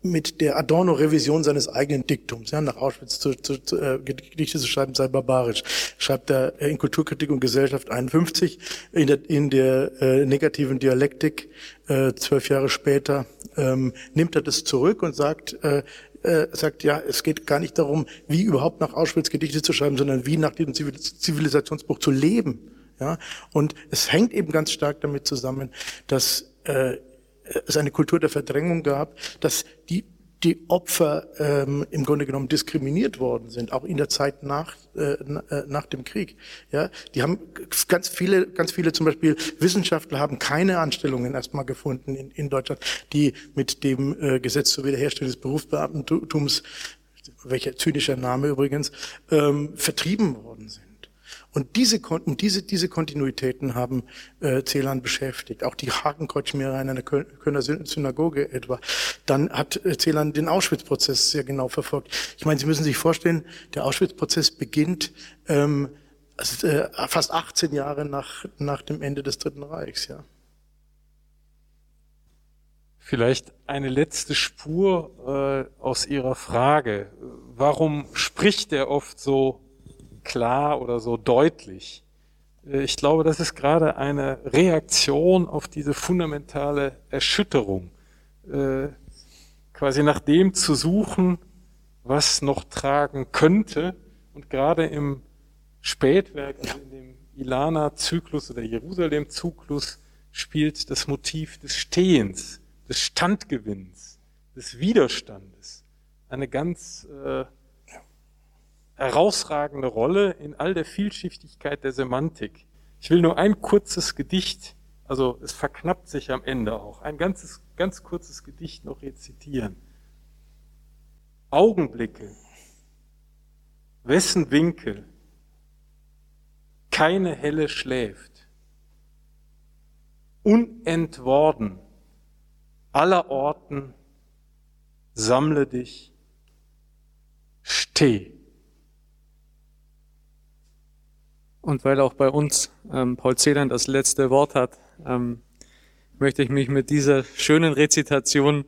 mit der Adorno-Revision seines eigenen Diktums. Ja, nach Auschwitz zu, zu, zu, äh, Gedichte zu schreiben sei barbarisch. Schreibt er in Kulturkritik und Gesellschaft 51 in der, in der äh, negativen Dialektik äh, zwölf Jahre später ähm, nimmt er das zurück und sagt, äh, äh, sagt, ja, es geht gar nicht darum, wie überhaupt nach Auschwitz Gedichte zu schreiben, sondern wie nach diesem Zivilisationsbruch zu leben. Ja, und es hängt eben ganz stark damit zusammen, dass äh, es eine Kultur der Verdrängung gab, dass die die Opfer ähm, im Grunde genommen diskriminiert worden sind, auch in der Zeit nach äh, äh, nach dem Krieg. Ja, die haben ganz viele, ganz viele zum Beispiel Wissenschaftler haben keine Anstellungen erstmal gefunden in, in Deutschland, die mit dem äh, Gesetz zur Wiederherstellung des Berufsbeamtentums, welcher zynischer Name übrigens, ähm, vertrieben worden sind. Und diese, und diese, diese Kontinuitäten haben äh, Celan beschäftigt. Auch die Hakenkreuzschmiererei in einer Kölner Synagoge etwa. Dann hat äh, Celan den Auschwitz-Prozess sehr genau verfolgt. Ich meine, Sie müssen sich vorstellen, der Auschwitz-Prozess beginnt ähm, äh, fast 18 Jahre nach, nach dem Ende des Dritten Reichs. Ja. Vielleicht eine letzte Spur äh, aus Ihrer Frage. Warum spricht er oft so klar oder so deutlich. Äh, ich glaube, das ist gerade eine Reaktion auf diese fundamentale Erschütterung, äh, quasi nach dem zu suchen, was noch tragen könnte. Und gerade im Spätwerk, also in dem Ilana-Zyklus oder Jerusalem-Zyklus, spielt das Motiv des Stehens, des Standgewinns, des Widerstandes eine ganz äh, herausragende Rolle in all der Vielschichtigkeit der Semantik. Ich will nur ein kurzes Gedicht, also es verknappt sich am Ende auch, ein ganzes, ganz kurzes Gedicht noch rezitieren. Augenblicke, wessen Winkel keine Helle schläft, unentworden aller Orten, sammle dich, steh. Und weil auch bei uns ähm, Paul Celan das letzte Wort hat, ähm, möchte ich mich mit dieser schönen Rezitation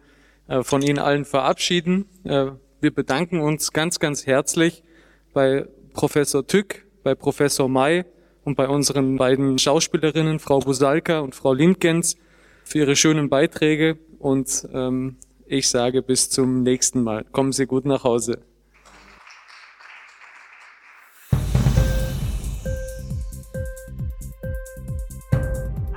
äh, von Ihnen allen verabschieden. Äh, wir bedanken uns ganz, ganz herzlich bei Professor Tück, bei Professor May und bei unseren beiden Schauspielerinnen, Frau Busalka und Frau Lindgens, für ihre schönen Beiträge. Und ähm, ich sage bis zum nächsten Mal. Kommen Sie gut nach Hause.